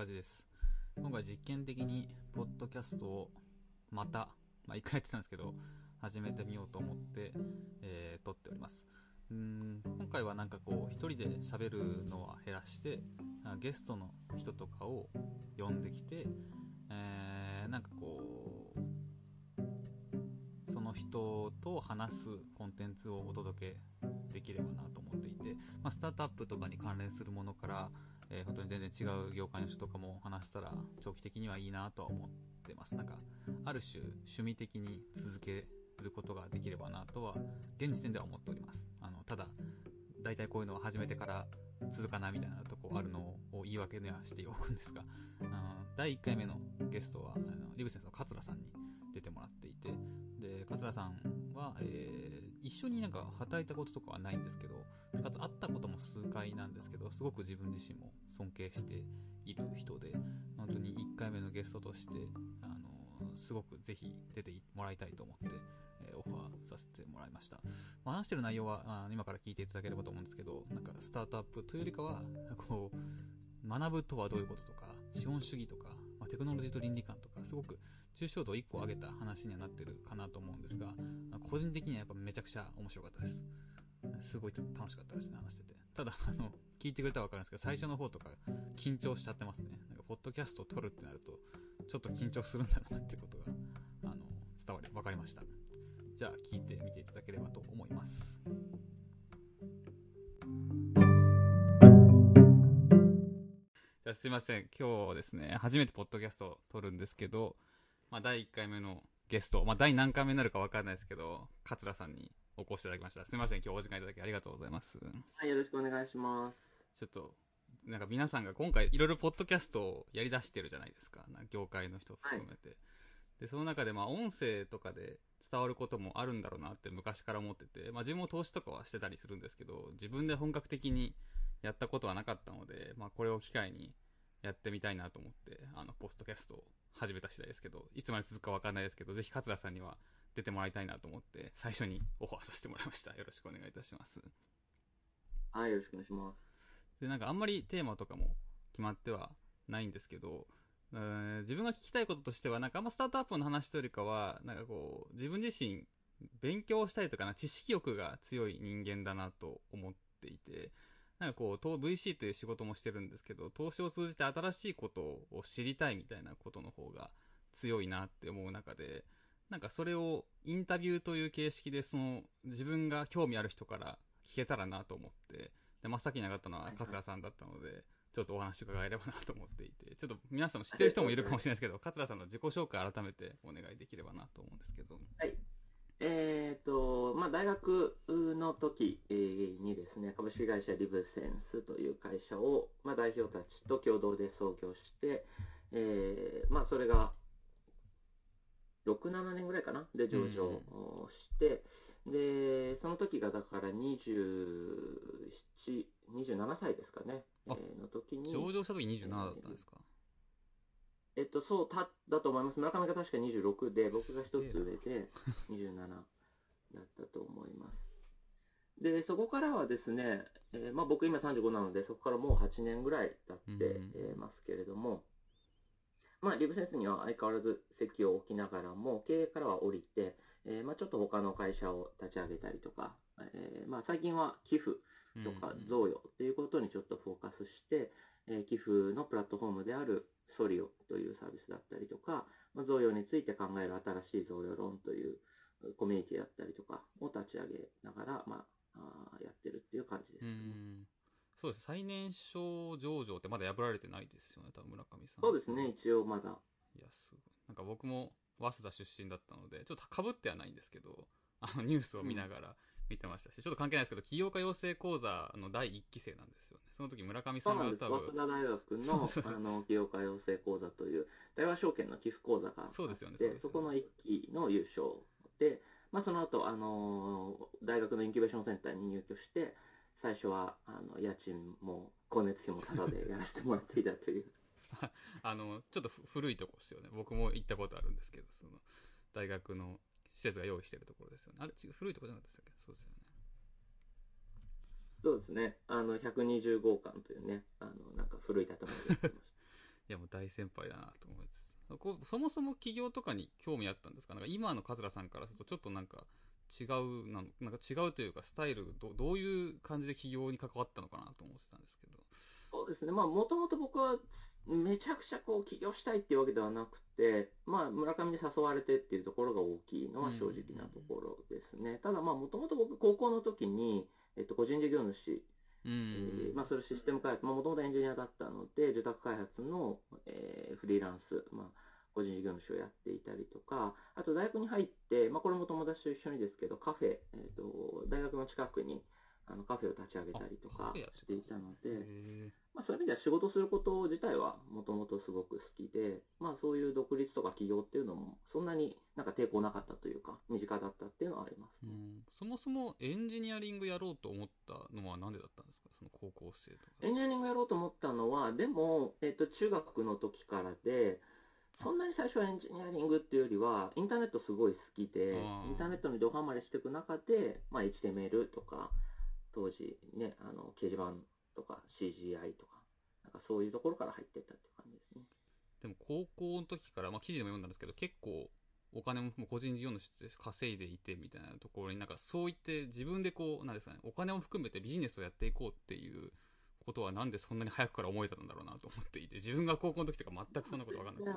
中地です。今回実験的に、ポッドキャストをまた、まあ一回やってたんですけど、始めてみようと思って、えー撮っております。うん、今回はなんかこう、一人で喋るのは減らして、ゲストの人とかを呼んできて、えーなんかこう、その人と話すコンテンツをお届けできればなと思っていて、まあ、スタートアップとかに関連するものから、えー本当に全然違う業界の人とかも話せたら長期的にはいいなとは思ってます。なんか、ある種趣味的に続けることができればなとは、現時点では思っております。あの、ただ、大体こういうのは始めてから続かなみたいなとこあるのを言い訳にはしておくんですが、あの第1回目のゲストは、あのリブセンスの桂さんに出てもらっていて、で、桂さんは、えー一緒になんか働いたこととかはないんですけど、かつ会ったことも数回なんですけど、すごく自分自身も尊敬している人で、本当に1回目のゲストとして、あの、すごくぜひ出てもらいたいと思って、えオファーさせてもらいました。まあ話してる内容は、あ今から聞いていただければと思うんですけど、なんかスタートアップというよりかは、こう、学ぶとはどういうこととか、資本主義とか、まあ、テクノロジーと倫理観とか、すごく抽象度を1個上げた話にはなってるかなと思うんですが、個人的にはやっぱめちゃくちゃ面白かったです。すごい楽しかったですね、話してて。ただ、あの、聞いてくれたらわかるんですけど、最初の方とか緊張しちゃってますね。なんか、ポッドキャストを撮るってなると、ちょっと緊張するんだなっていうことが、あの、伝わり、わかりました。じゃあ、聞いてみていただければと思います。じゃあすいません。今日ですね、初めてポッドキャストを撮るんですけど、まあ、第1回目のゲスト、まあ、第何回目になるかわかんないですけど、桂さんにお越しいただきました。すいません。今日お時間いただきありがとうございます。はい、よろしくお願いします。ちょっと、なんか皆さんが今回いろいろポッドキャストをやり出してるじゃないですか。な業界の人含めて。で、その中でまあ音声とかで伝わることもあるんだろうなって昔から思ってて、まあ自分も投資とかはしてたりするんですけど、自分で本格的にやったことはなかったので、まあこれを機会にやってみたいなと思って、あの、ポッドキャストを始めた次第ですけど、いつまで続くかわかんないですけど、ぜひ桂さんには出てもらいたいなと思って、最初にオファーさせてもらいました。よろしくお願いいたします。はい、よろしくお願いします。で、なんかあんまりテーマとかも決まってはないんですけど、うーん自分が聞きたいこととしては、なんかあんまスタートアップの話というよりかは、なんかこう、自分自身勉強したりとかな、知識欲が強い人間だなと思っていて、なんかこう、VC という仕事もしてるんですけど、投資を通じて新しいことを知りたいみたいなことの方が強いなって思う中で、なんかそれをインタビューという形式で、その自分が興味ある人から聞けたらなと思って、で、真っ先に上がったのははいはい。桂さんだったので、ちょっとお話伺えればなと思っていて、ちょっと皆さんも知ってる人もいるかもしれないですけど、桂さんの自己紹介改めてお願いできればなと思うんですけど。えっ、と、まあ、大学の時えーにですね、株式会社リブセンスという会社を、まあ、代表たちと共同で創業して、えーまあ、それが、6、7年ぐらいかな？で上場をして、で、その時がだから27、27歳ですかね、えあーの時に。上場した時27だったんですか？えっと、そう、た、だと思います。村上が確か26で、僕が一つ上で27だったと思います。で、そこからはですね、えーまあ僕今35なので、そこからもう8年ぐらい経ってますけれども、まあリブセンスには相変わらず席を置きながらも、経営からは降りて、えーまあちょっと他の会社を立ち上げたりとか、えーまあ最近は寄付とかうん贈与ということにちょっとフォーカスして、えー寄付のプラットフォームであるソリオというサービスだったりとか、まあ、贈与について考える新しい贈与論というコミュニティだったりとかを立ち上げながら、まあ、あーやってるっていう感じですうね。ん。そうです。最年少上場ってまだ破られてないですよね、多分村上さん。そうですね、一応まだ。いや、すごい。なんか僕も早稲田出身だったので、ちょっと被ってはないんですけど、あのニュースを見ながら見てましたし、ちょっと関係ないですけど、起業家養成講座の第1期生なんですよね。その時村上さん。が多分、早稲田大学のあの企業家養成講座という、大和証券の寄付講座があって、そうですよねそねそこの1期の優勝で、まあ、その後、あのー大学のインキュベーションセンターに入居して、最初はあの家賃も光熱費もタダでやらせてもらっていたという。あの、ちょっとふ古いとこですよね。僕も行ったことあるんですけど、その、大学の施設が用意してるところですよね。あれ違う、古いところじゃなかったっけ？そうですよね。そうですね。あの、120号館というね、あの、なんか古い建物でやってまし や、もう大先輩だなと思いつつ。こうそもそも起業とかに興味あったんですか？なんか今の桂さんからするとちょっとなんか違うなの、なんか違うというかスタイルど、どういう感じで起業に関わったのかなと思ってたんですけど。そうですね。まあ、もともと僕はめちゃくちゃこう起業したいっていうわけではなくて、まあ、村上に誘われてっていうところが大きいのは正直なところですね。ただ、まあ、もともと僕、高校の時に、えっと、個人事業主、まあ、それシステム開発、まあ、もともとエンジニアだったので、住宅開発の、えーフリーランス、まあ、個人事業主をやっていたりとか、あと大学に入って、まあ、これも友達と一緒にですけど、カフェ、えっと、大学の近くに、あのカフェを立ち上げたりとかしたていたので、へまあ、そういう意味では仕事すること自体はもともとすごく好きで、まあ、そういう独立とか起業っていうのもそんなになんか抵抗なかったというか身近だったっていうのはありますーうね、ん。そもそもエンジニアリングやろうと思ったのはなんでだったんですか？その高校生とか。エンジニアリングやろうと思ったのはでも、えっと中学の時からでそんなに最初はエンジニアリングっていうよりはインターネットすごい好きでインターネットにドハマりしていく中で、まあ、HTML とか当時ねあの掲示板とか CGI とかなんかそういうところから入っていったっていう感じですね。でも高校の時から、まあ記事でも読んだんですけど、結構お金ももう個人事業主として稼いでいてみたいなところになんかそう言って自分でこう、なんですかね、お金を含めてビジネスをやっていこうっていうことはなんでそんなに早くから思えたんだろうなと思っていて、自分が高校の時とか全くそんなことわかんなくて。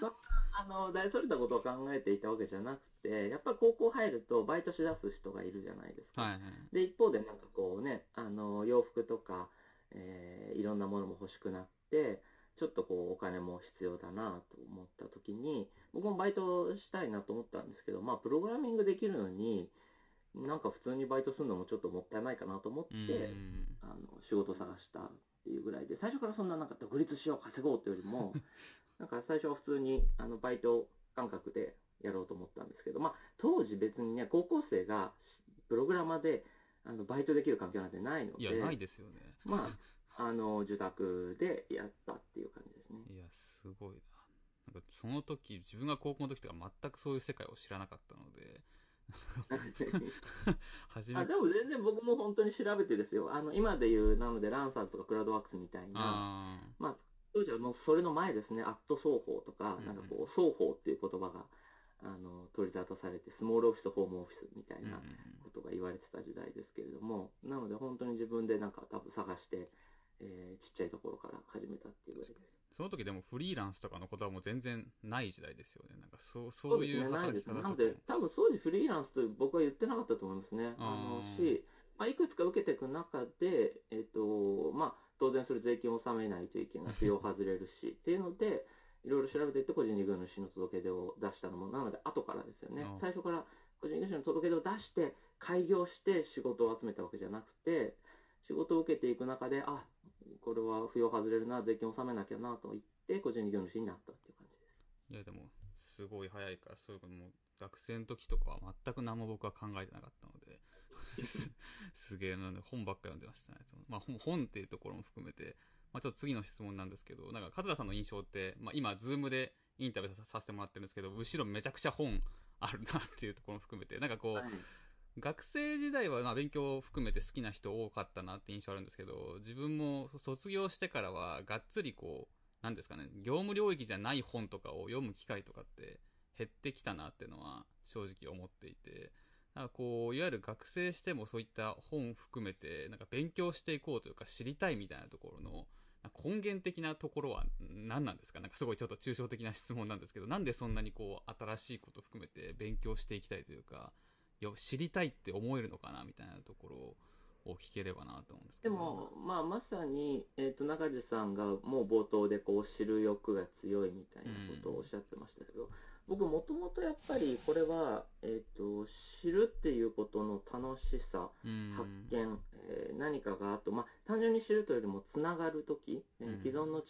そあの大それたことを考えていたわけじゃなくて、やっぱり高校入るとバイトしだす人がいるじゃないですか。はいはい。で、一方でなんかこうね、あの洋服とか、えーいろんなものも欲しくなって、ちょっとこうお金も必要だなと思った時に、僕もバイトしたいなと思ったんですけど、まあプログラミングできるのに、なんか普通にバイトするのもちょっともったいないかなと思って、うん。あの仕事探したっていうぐらいで、最初からそんななんか独立しよう、稼ごうっていうよりも、なんか最初は普通にあのバイト感覚でやろうと思ったんですけど、まあ当時別にね、高校生がプログラマーであのバイトできる環境なんてないので、いや、ないですよね。まあ、あの、受託でやったっていう感じですね。いや、すごいな。なんかその時、自分が高校の時とか全くそういう世界を知らなかったので、初めあでも全然僕も本当に調べてですよ。あの、今で言う、なので、ランサーズとかクラウドワークスみたいな、あまあ、当時はもうそれの前ですね、アット双方とかうん。う、んなんかこう、双方っていう言葉が、あの、取り沙汰されて、スモールオフィスとホームオフィスみたいなことが言われてた時代ですけれども、なので本当に自分でなんか多分探して、えーちっちゃいところから始めたっていうぐらいです。その時でもフリーランスとかの言葉も全然ない時代ですよね。なんかそう、そういう働きですね。方とかもなので、多分当時フリーランスと僕は言ってなかったと思いますね。あのし、まあ、いくつか受けていく中で、えっと、まあ、当然それ税金を納めないといけない、扶養外れるし、っていうので、いろいろ調べていって個人事業主の届け出を出したのも、なので後からですよね。最初から個人事業主の届け出を出して、開業して仕事を集めたわけじゃなくて、仕事を受けていく中で、あ、これは扶養外れるな、税金を納めなきゃなと言って、個人事業主になったっていう感じです。いやでも、すごい早いから、そういうことも、学生の時とかは全く何も僕は考えてなかったので、す すげえなので本ばっか読んでましたね。まあ本本っていうところも含めて、まあちょっと次の質問なんですけど、なんか、桂さんの印象って、まあ今、ズームでインタビューささせてもらってるんですけど、後ろめちゃくちゃ本あるなっていうところも含めて、なんかこう、はい学生時代はまあ勉強を含めて好きな人多かったなって印象あるんですけど、自分も卒業してからはがっつりこう、なんですかね、業務領域じゃない本とかを読む機会とかって減ってきたなっていうのは正直思っていて、なんかこう、いわゆる学生してもそういった本含めて、なんか勉強していこうというか知りたいみたいなところの、根源的なところは何なんですか？なんかすごいちょっと抽象的な質問なんですけど、なんでそんなにこう、新しいこと含めて勉強していきたいというか、よ知りたいって思えるのかなみたいなところを聞ければなと思うんですけど。でも、まあ、まさに、えっ、と、中地さんがもう冒頭でこう、知る欲が強いみたいなことをおっしゃってましたけど、僕もともとやっぱりこれは、えっ、と、知るっていうことの楽しさ、うん、発見、えー何かがあと、まあ、単純に知るというよりもつながるとき、えーうん。既存の知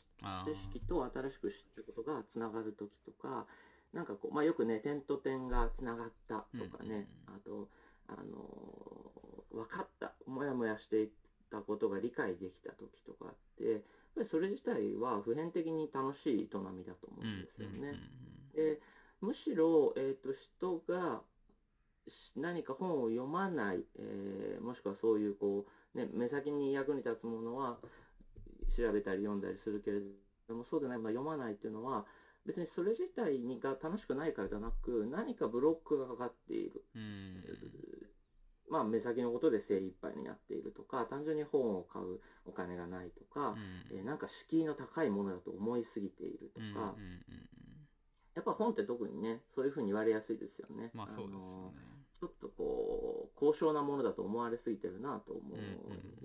識と新しく知ってることがつながるときとか、なんかこう、まあ、よくね、点と点がつながったとかね、うんあと、あのー分かった、もやもやしていたことが理解できたときとかって、やっぱりそれ自体は普遍的に楽しい営みだと思うんですよね。でむしろ、えー、と人がし何か本を読まない、えーもしくはそういうこう、ね、目先に役に立つものは調べたり読んだりするけれども、そうでない、まあ、読まないっていうのは、別にそれ自体にが楽しくないからじゃなく、何かブロックがかかっている。うんまあ、目先のことで精一杯になっているとか、単純に本を買うお金がないとか、うん、えー、なんか敷居の高いものだと思いすぎているとか、うんうんうん、やっぱ本って特にね、そういうふうに言われやすいですよね。まあそうですね。ちょっとこう、高尚なものだと思われすぎてるなと思い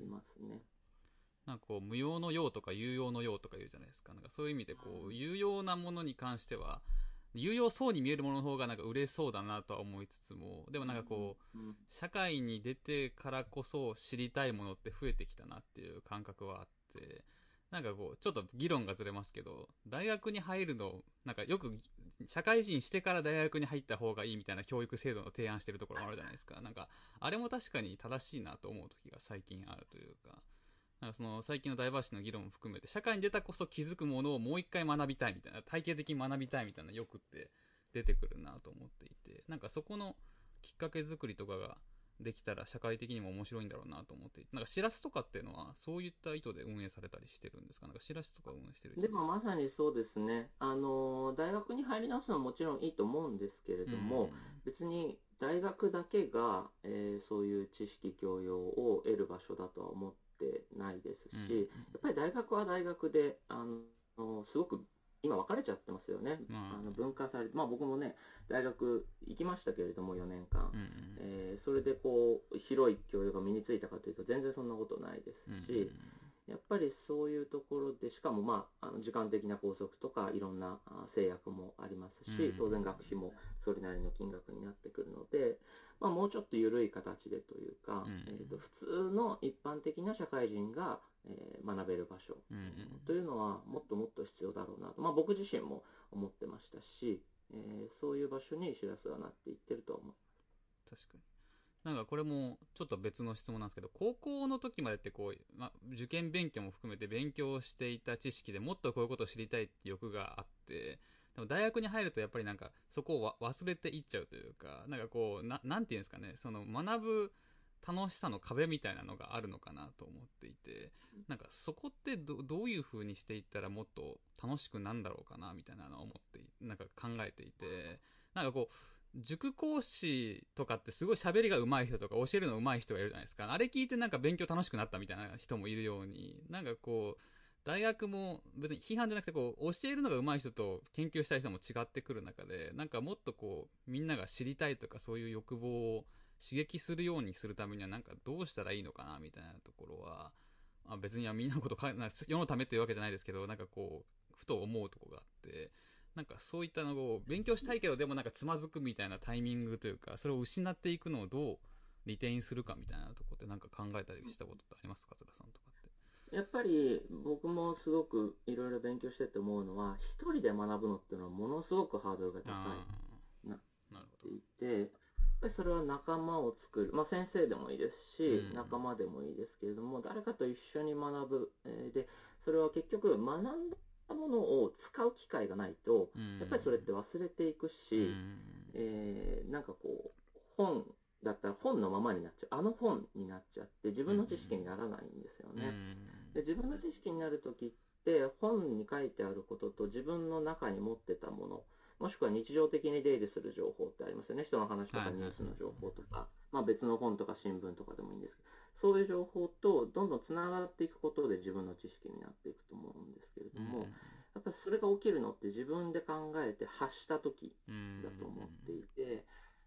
ますね。うんうんなんかこう、無用の用とか有用の用とか言うじゃないですか。なんかそういう意味でこう、有用なものに関しては、有用そうに見えるものの方がなんか売れそうだなとは思いつつも、でもなんかこう、社会に出てからこそ知りたいものって増えてきたなっていう感覚はあって、なんかこう、ちょっと議論がずれますけど、大学に入るの、なんかよく、社会人してから大学に入った方がいいみたいな教育制度の提案してるところもあるじゃないですか。なんか、あれも確かに正しいなと思う時が最近あるというか、なんかその最近のダイバーシティの議論も含めて、社会に出たこそ気づくものをもう一回学びたいみたいな、体系的に学びたいみたいな欲って出てくるなと思っていて、なんかそこのきっかけ作りとかができたら社会的にも面白いんだろうなと思っていて、なんかしらすとかっていうのはそういった意図で運営されたりしてるんですか？なんかしらすとか運営してるでもまさにそうですね。あの、大学に入り直すのはもちろんいいと思うんですけれども、うん、別に大学だけが、えー、そういう知識教養を得る場所だとは思ってないですし、うん、やっぱり大学は大学で、あの、すごく今分かれちゃってますよね。あ。の分化されまあ僕もね、大学行きましたけれども、4年間。うんうん、えー、それでこう、広い教養が身についたかというと、全然そんなことないですし、うんうん。やっぱりそういうところで、しかもまあ、あの時間的な拘束とか、いろんな制約もありますし、当然学費もそれなりの金額になってくるので、まあ、もうちょっと緩い形でというか、えー、と普通の一般的な社会人が、えー、学べる場所、というのはもっともっと必要だろうなと、まあ、僕自身も思ってましたし、えー、そういう場所にしらすはなっていってると思う。確かに。なんかこれもちょっと別の質問なんですけど、高校の時までってこう、まあ、受験勉強も含めて勉強していた知識でもっとこういうことを知りたいって欲があって、でも大学に入るとやっぱりなんかそこを忘れていっちゃうというか、なんかこう、な、なんていうんですかね、その学ぶ楽しさの壁みたいなのがあるのかなと思っていて、なんかそこってどどういう風にしていったらもっと楽しくなんだろうかなみたいなのを思って、なんか考えていて、なんかこう、塾講師とかってすごい喋りが上手い人とか教えるの上手い人がいるじゃないですか。あれ聞いてなんか勉強楽しくなったみたいな人もいるように、なんかこう、大学も別に批判じゃなくてこう、教えるのが上手い人と研究したい人も違ってくる中で、なんかもっとこう、みんなが知りたいとかそういう欲望を刺激するようにするためにはなんかどうしたらいいのかなみたいなところは、あ別にはみんなのことか、世のためっていうわけじゃないですけど、なんかこう、ふと思うとこがあって、なんかそういったのを勉強したいけどでもなんかつまずくみたいなタイミングというか、それを失っていくのをどうリテインするかみたいなとこってなんか考えたりしたことってありますか、桂さんとか。やっぱり僕もすごくいろいろ勉強してて思うのは、一人で学ぶのっていうのはものすごくハードルが高いなっていて、やっぱりそれは仲間を作る、まあ、先生でもいいですし、仲間でもいいですけれども、誰かと一緒に学ぶ、えー、でそれは結局、学んだものを使う機会がないと、やっぱりそれって忘れていくし、えー、なんかこう、本だったら本のままになっちゃう。あの本になっちゃって、自分の知識にならないんですよね。で自分の知識になるときって、本に書いてあることと自分の中に持ってたもの、もしくは日常的に出入りする情報ってありますよね。人の話とかニュースの情報とか、まあ別の本とか新聞とかでもいいんですけど、そういう情報とどんどんつながっていくことで自分の知識になっていくと思うんですけれども、やっぱりそれが起きるのって自分で考えて発した時だと思っていて、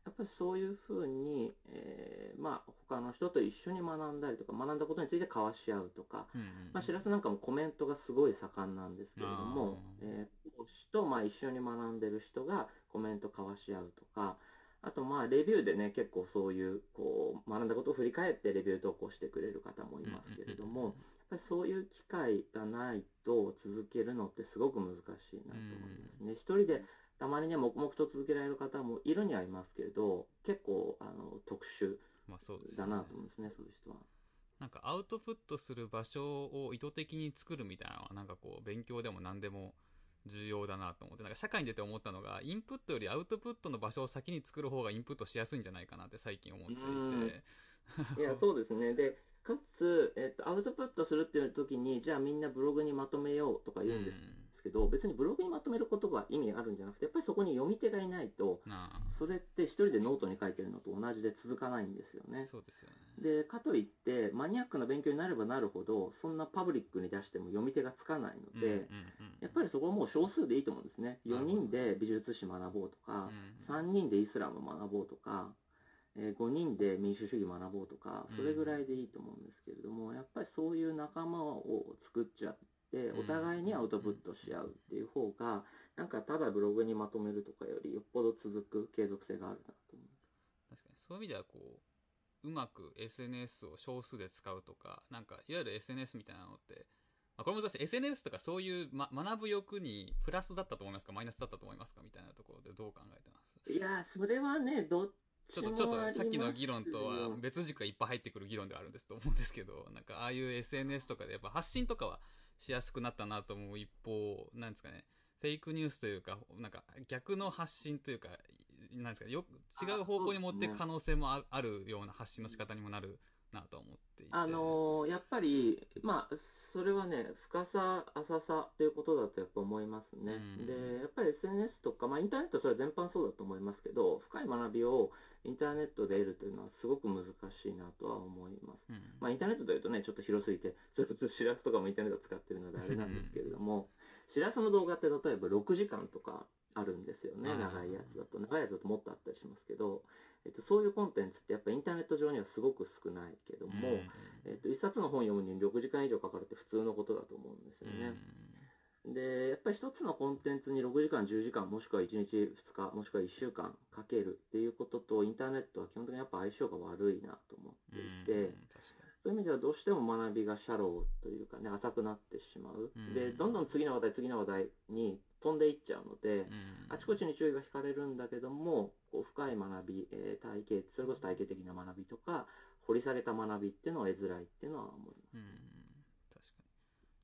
やっぱりそういうふうに、えー、まあ、他の人と一緒に学んだりとか、学んだことについて交わし合うとか、まあ、しらすなんかもコメントがすごい盛んなんですけれども、えー、講師と、まあ、一緒に学んでる人がコメント交わし合うとか、あと、まあ、レビューでね、結構そういう、こう、学んだことを振り返ってレビュー投稿してくれる方もいますけれども、やっぱりそういう機会がないと続けるのってすごく難しいなと思いますね。一人でたまにね、黙々と続けられる方もいるにはいますけれど、結構、あの、特殊だなと思うんですね、まあ、そういう人は。なんかアウトプットする場所を意図的に作るみたいなのは、なんかこう、勉強でも何でも重要だなと思って、なんか社会に出て思ったのが、インプットよりアウトプットの場所を先に作る方がインプットしやすいんじゃないかなって最近思っていて。いや、そうですね。で、かつ、えっと、アウトプットするっていう時に、じゃあみんなブログにまとめようとか言うんですけど、別にブログにまとめることが意味あるんじゃなくて、やっぱりそこに読み手がいないと、それって一人でノートに書いてるのと同じで続かないんですよね。そうですよね。で、かといって、マニアックな勉強になればなるほど、そんなパブリックに出しても読み手がつかないので、やっぱりそこはもう少数でいいと思うんですね。4なるほど人で美術史学ぼうとか、うん3人でイスラム学ぼうとか、え5人で民主主義学ぼうとか、それぐらいでいいと思うんですけれども、やっぱりそういう仲間を作っちゃって、お互いにアウトプットし合うっていう方が、なんかただブログにまとめるとかよりよっぽど続く継続性があるなと思う。確かに。そういう意味ではこううまく SNS を少数で使うとかなんかいわゆる SNS みたいなのって、まあ、これも難しい SNS とかそういう、ま、学ぶ欲にプラスだったと思いますか？マイナスだったと思いますか？みたいなところでどう考えてます？いやー、それはね、どっちょっとちょっとさっきの議論とは別軸がいっぱい入ってくる議論ではあるんですと思うんですけどなんかああいう SNS とかでやっぱ発信とかはしやすくなったなと思う一方なんですかねフェイクニュースというかなんか逆の発信というかなんですかよ違う方向に持っていく可能性もああるような発信の仕方にもなるなと思っていて。あのーやっぱり、まあ、それはね、深さ、浅さということだとやっぱ思いますね。うん。で、やっぱり SNS とか、まあ、インターネットそれは全般そうだと思いますけど、深い学びをインターネットで得るというのはすごく難しいなとは思いままあ、インターネットというとね、ちょっと広すぎて、それこそしらすとかもインターネットを使ってるのであれなんですけれども、しらすの動画って例えば6時間とかあるんですよね、うん長いやつだと。長いやつだともっとあったりしますけど、えっと、そういうコンテンツってやっぱインターネット上にはすごく少ないけども、えっと、一冊の本読むのに6時間以上かかるって普通のことだと思うんですよね。で、やっぱり一つのコンテンツに6時間、10時間、もしくは1日、2日、もしくは1週間かけるっていうことと、インターネットは基本的にやっぱ相性が悪いなと思っていて、そういう意味ではどうしても学びがシャローというかね、浅くなってしまう。うんで、どんどん次の話題、次の話題に飛んでいっちゃうので、にうんあちこちに注意が引かれるんだけども、こう深い学び、えー体系、それこそ体系的な学びとか、掘り下げた学びっていうのは得づらいっていうのは思います。うん確かに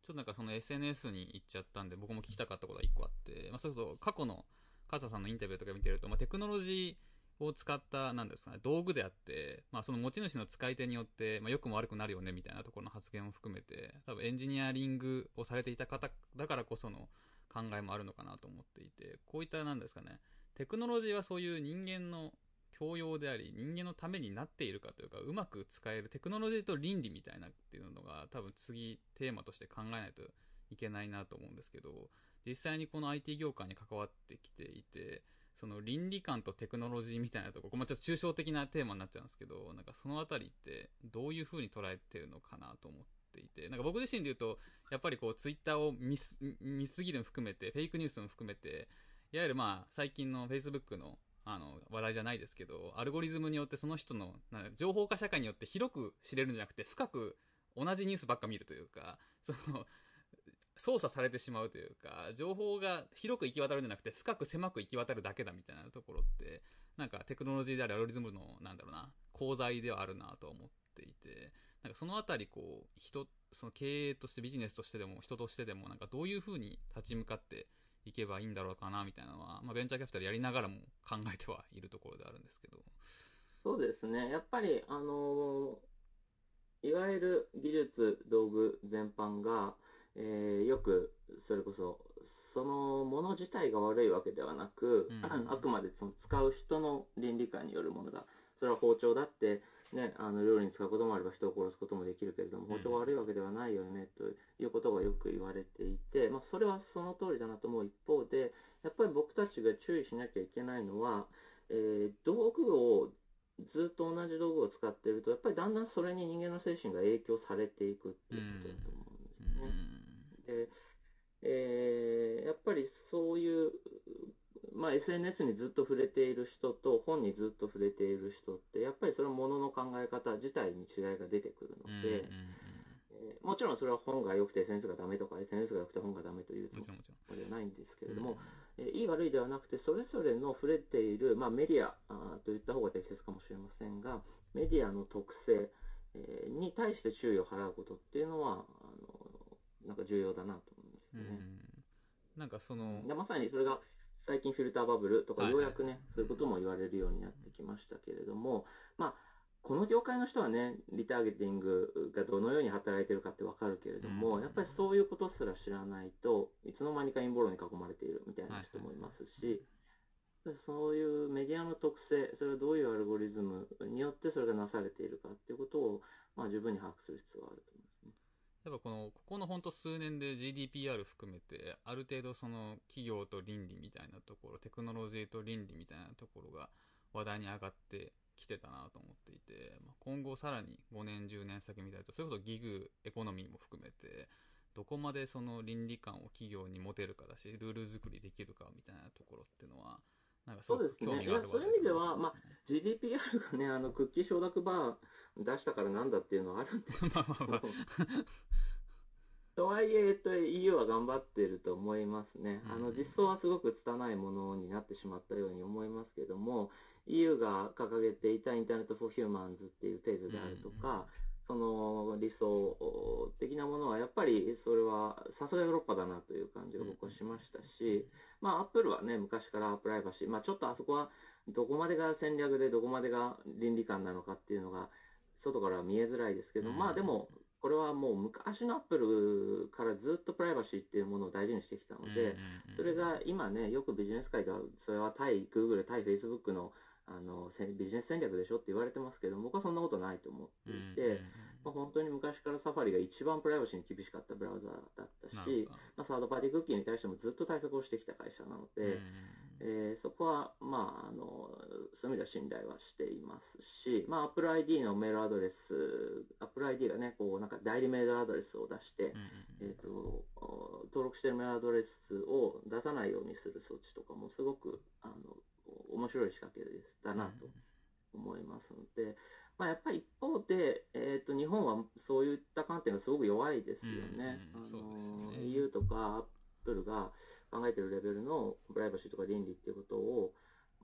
ちょっとなんかその SNS に行っちゃったんで僕も聞きたかったことが一個あって、まあ、それこそ過去の笠さんのインタビューとか見てると、まあ、テクノロジーを使ったなんですか、ね、道具であって、まあ、その持ち主の使い手によって、まあ、良くも悪くなるよねみたいなところの発言を含めて多分エンジニアリングをされていた方だからこその考えもあるのかなと思っていてこういったなんですかねテクノロジーはそういう人間の教養であり人間のためになっているかというかうまく使えるテクノロジーと倫理みたいなっていうのが多分次テーマとして考えないといけないなと思うんですけど実際にこの IT 業界に関わってきていてその倫理観とテクノロジーみたいなところ、まあ、ちょっと抽象的なテーマになっちゃうんですけどなんかそのあたりってどういうふうに捉えてるのかなと思っていてなんか僕自身で言うとやっぱりこうツイッターを見す見すぎるの含めてフェイクニュースも含めていわゆるまあ最近の Facebook のあの話題じゃないですけどアルゴリズムによってその人の情報化社会によって広く知れるんじゃなくて深く同じニュースばっか見るというかその操作されてしまうというか情報が広く行き渡るんじゃなくて深く狭く行き渡るだけだみたいなところってなんかテクノロジーであるアルゴリズムのなんだろうな功罪ではあるなと思っていてなんかそのあたりこう人その経営としてビジネスとしてでも人としてでもなんかどういうふうに立ち向かっていけばいいんだろうかなみたいなのは、まあ、ベンチャーキャピタルやりながらも考えてはいるところであるんですけど。そうですね。やっぱり、あのーいわゆる技術、道具全般が、えーよく、それこそ、そのもの自体が悪いわけではなく、うんあくまでその使う人の倫理観によるものだ。それは包丁だって、ね、あの料理に使うこともあれば人を殺すこともできるけれども、うん包丁が悪いわけではないよね、ということがよく言われていて、まあ、それはその通りだなと思う一方で、やっぱり僕たちが注意しなきゃいけないのは、えー道具をずっと同じ道具を使っていると、やっぱりだんだんそれに人間の精神が影響されていくっていうことだと思うんですね。で、えーやっぱりそういう、まあ、SNS にずっと触れている人と本にずっと触れている人って、やっぱりそれはものの考え方自体に違いが出てくるのうんうんうんで、えーもちろんそれは本が良くて SNS がダメとか、SNS が良くて本がダメというと。ころではないんですけれども、うんえーいい悪いではなくて、それぞれの触れている、まあ、メディアあーといった方が適切かもしれませんが、メディアの特性、えーに対して注意を払うことっていうのは、あのなんか重要だなと思うんですよね。うん。なんかその、でまさにそれが最近フィルターバブルとかはいようやくね、そういうことも言われるようになってきましたけれども、まあ、この業界の人はね、リターゲティングがどのように働いてるかってわかるけれども、うん。やっぱりそういうことすら知らないといつの間にか陰謀論に囲まれているみたいな人もいますし、そういうメディアの特性、それはどういうアルゴリズムによってそれがなされているかっていうことを、まあ、十分に把握する必要があると思いますね。やっぱこの、当数年で GDPR 含めて、ある程度その企業と倫理みたいなところ、テクノロジーと倫理みたいなところが話題に上がってきてたなと思っていて、まあ、今後さらに5年、10年先みたいと、それこそギグエコノミーも含めて、どこまでその倫理観を企業に持てるかだし、ルール作りできるかみたいなところっていうのは、なんかすごく興味があるそうですね。そういう意味ではますね GDPR がね、あの、クッキー承諾バー出したからなんだっていうのはあるんです まあまあまあ。とはいえ、えっと、EU は頑張ってると思いますね。あの、うん。実装はすごく拙いものになってしまったように思いますけども、EU が掲げていた Internet for Humans っていうテーゼであるとか、その理想的なものは、やっぱりそれはさすがヨーロッパだなという感じが僕はしましたし、まあ、アップルはね、昔からプライバシー、まあ、ちょっとあそこはどこまでが戦略でどこまでが倫理観なのかっていうのが、外からは見えづらいですけど、うん。まあでも、これはもう昔のアップルからずっとプライバシーっていうものを大事にしてきたので、それが今ね、よくビジネス界では、それは対 Google、対 Facebook のあのせビジネス戦略でしょって言われてますけど、僕はそんなことないと思っていて、まあ、本当に昔からサファリが一番プライバシーに厳しかったブラウザだったし、まあ、サードパーティークッキーに対してもずっと対策をしてきた会社なので、えーそこは、まあ、あの、そういう意味では信頼はしていますし、まあ、Apple ID のメールアドレス、Apple ID がね、こう、なんか代理メールアドレスを出して、えっ、と、お登録しているメールアドレスを出さないようにする措置とかもすごく、あの、面白い仕掛けですだなと思いますので、まあ、やっぱり一方で、えっ、と、日本はそういった観点がすごく弱いですよね。うんうんそうあですよね。の EU とか Apple が考えているレベルのプライバシーとか倫理っていうことを、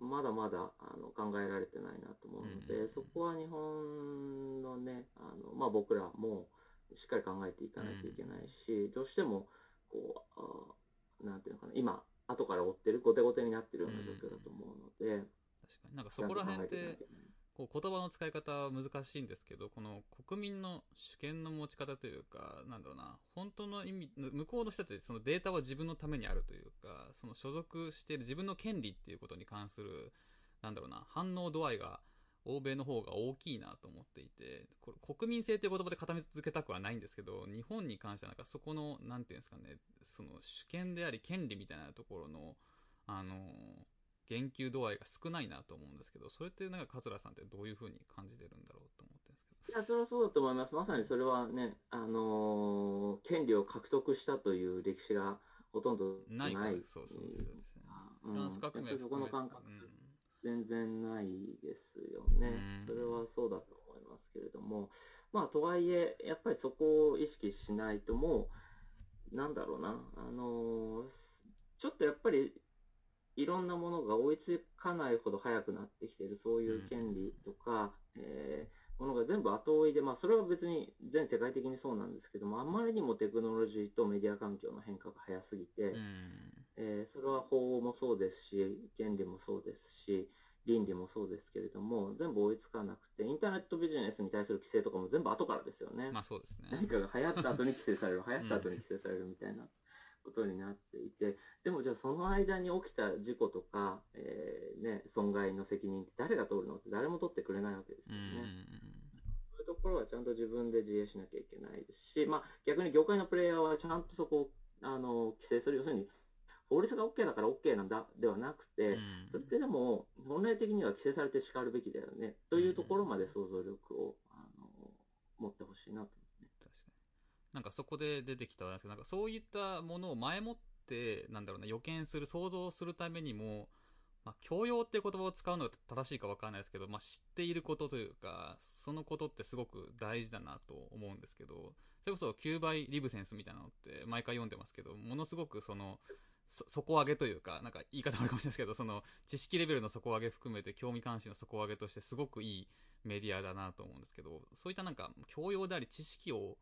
まだまだあの考えられてないなと思うので、うん。うんそこは日本のね、あのまあ、僕らもしっかり考えていかないといけないし、どうしてもこうあ、なんていうのかな、今、後から追ってる、後手後手になってるような状況だと思うので、確かに。なんかそこら辺ってこう言葉の使い方は難しいんですけどこの国民の主権の持ち方というかなんだろうな本当の意味向こうの人ってそのデータは自分のためにあるというかその所属している自分の権利っていうことに関するなんだろうな反応度合いが欧米の方が大きいなと思っていてこれ国民性という言葉で固め続けたくはないんですけど日本に関してはなんかそこのなんていうんですかねその主権であり権利みたいなところのあの言及度合いが少ないなと思うんですけど、それってなんか桂さんってどういうふうに感じてるんだろうと思ってるんですけど。いや、それはそうだと思います。まさにそれはね、あのー権利を獲得したという歴史がほとんどな。ないいから、そうそうですよね。うんフランス革命そこの感覚、うん全然ないですよねうん。それはそうだと思いますけれども、まあ、とはいえ、やっぱりそこを意識しないともう、なんだろうな、あのーちょっとやっぱり、いろんなものが追いつかないほど早くなってきている、そういう権利とか、えーものが全部後追いで、まあ、それは別に全世界的にそうなんですけども、あまりにもテクノロジーとメディア環境の変化が早すぎて、うんえーそれは法もそうですし、権利もそうですし、倫理もそうですけれども、全部追いつかなくて、インターネットビジネスに対する規制とかも全部後からですよね。まあそうですね。何かが流行った後に規制される、流行った後に規制されるみたいなことになっていて、その間に起きた事故とか、えーね、損害の責任って誰が取るのって誰も取ってくれないわけですうんよね。そういうところはちゃんと自分で自衛しなきゃいけないですし、まあ、逆に業界のプレイヤーはちゃんとそこをあの規制する、要するに法律が OK だから OK なんだではなくて、うんそれってでも本来的には規制されて叱るべきだよねというところまで想像力をあの持ってほしいなとね。確かに。なんかそこで出てきたなんかそういったものを前もって、なんだろうな、予見する、想像するためにも、まあ、教養っていう言葉を使うのが正しいかわかんないですけど、まあ、知っていることというか、そのことってすごく大事だなと思うんですけど、それこそ9倍リブセンスみたいなのって毎回読んでますけど、ものすごくその、そ底上げというか、なんか言い方あるかもしれないですけど、その知識レベルの底上げ含めて興味関心の底上げとしてすごくいいメディアだなと思うんですけど、そういったなんか教養であり知識を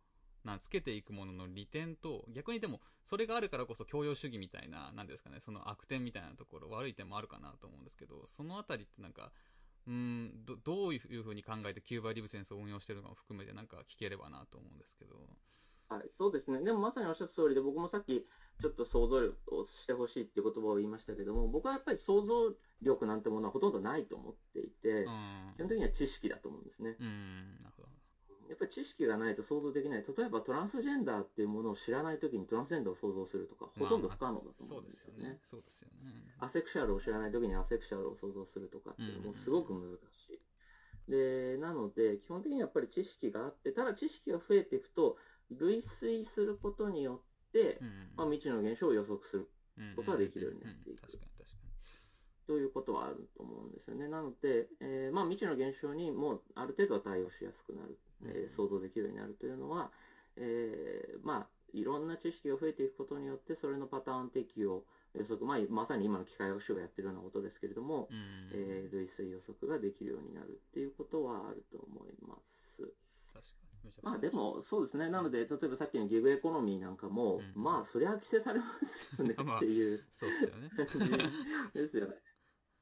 なんつけていくものの利点と、逆にでも、それがあるからこそ教養主義みたいな、なんですかね、その悪点みたいなところ、悪い点もあるかなと思うんですけど、そのあたりってなんか、うん、ど、どういうふうに考えてキューバリブセンスを運用してるのかも含めてなんか聞ければなと思うんですけど。はい、そうですね。でもまさにおっしゃった通りで、僕もさっきちょっと想像力をしてほしいっていう言葉を言いましたけども、僕はやっぱり想像力なんてものはほとんどないと思っていて、うん。基本的には知識だと思うんですね。うん、なるほど。やっぱり知識がないと想像できない。例えばトランスジェンダーっていうものを知らないときにトランスジェンダーを想像するとか、ほとんど不可能だと思うんですよねですよね。。そうですよね。アセクシャルを知らないときにアセクシャルを想像するとかっていうのもすごく難しい。で、なので、基本的にやっぱり知識があって、ただ知識が増えていくと、類推することによってう、ん。まあ、未知の現象を予測するうんことはできるようになっていくうん確かに確かということはあると思うんですよね。なので、えーまあ、未知の現象にもうある程度は対応しやすくなる、えー想像できるようになるというのは、えーまあ、いろんな知識が増えていくことによって、それのパターン適用、予測、まあ、まさに今の機械学習がやってるようなことですけれども、に。うん。えー類推予測ができるようになるっていうことはあると思います。まあでも、そうですね。なので、例えばさっきのギグエコノミーなんかも、うんまあ、そりゃ規制されますよね まあっていう。そう ですよね。ですよね。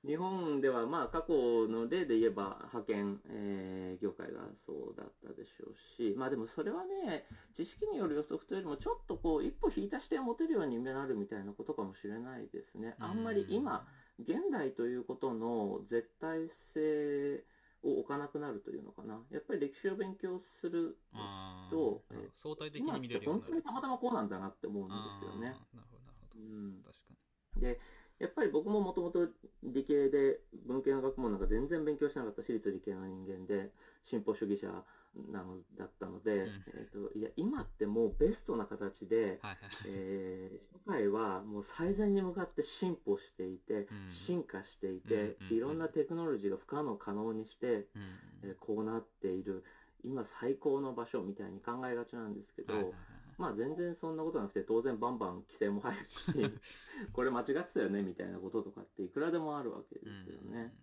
日本では、まあ、過去の例で言えば、派遣、えー業界がそうだったでしょうし、まあでもそれはね、知識による予測というよりも、ちょっとこう、一歩引いた視点を持てるようになるみたいなことかもしれないですね。あんまり今、現代ということの絶対性を置かなくなるというのかな。やっぱり歴史を勉強するあと相対的に見れるようになる本当に。たまたまこうなんだなって思うんあですよね。あ、なるほど、なるほど。うん確かに。で、やっぱり僕ももともと理系で文系の学問なんか全然勉強しなかった私立理系の人間で進歩主義者なのだったので、ん。えっといや今ってもうベストな形で、はいはい。えー社会はもう最善に向かって進歩していて、うん。進化していて、うん。いろんなテクノロジーが不可能を可能にして、うん。えーこうなっている今最高の場所みたいに考えがちなんですけど、はいはいはいまあ全然そんなことなくて、当然バンバン規制も入るし、これ間違ってたよねみたいなこととかっていくらでもあるわけですよね。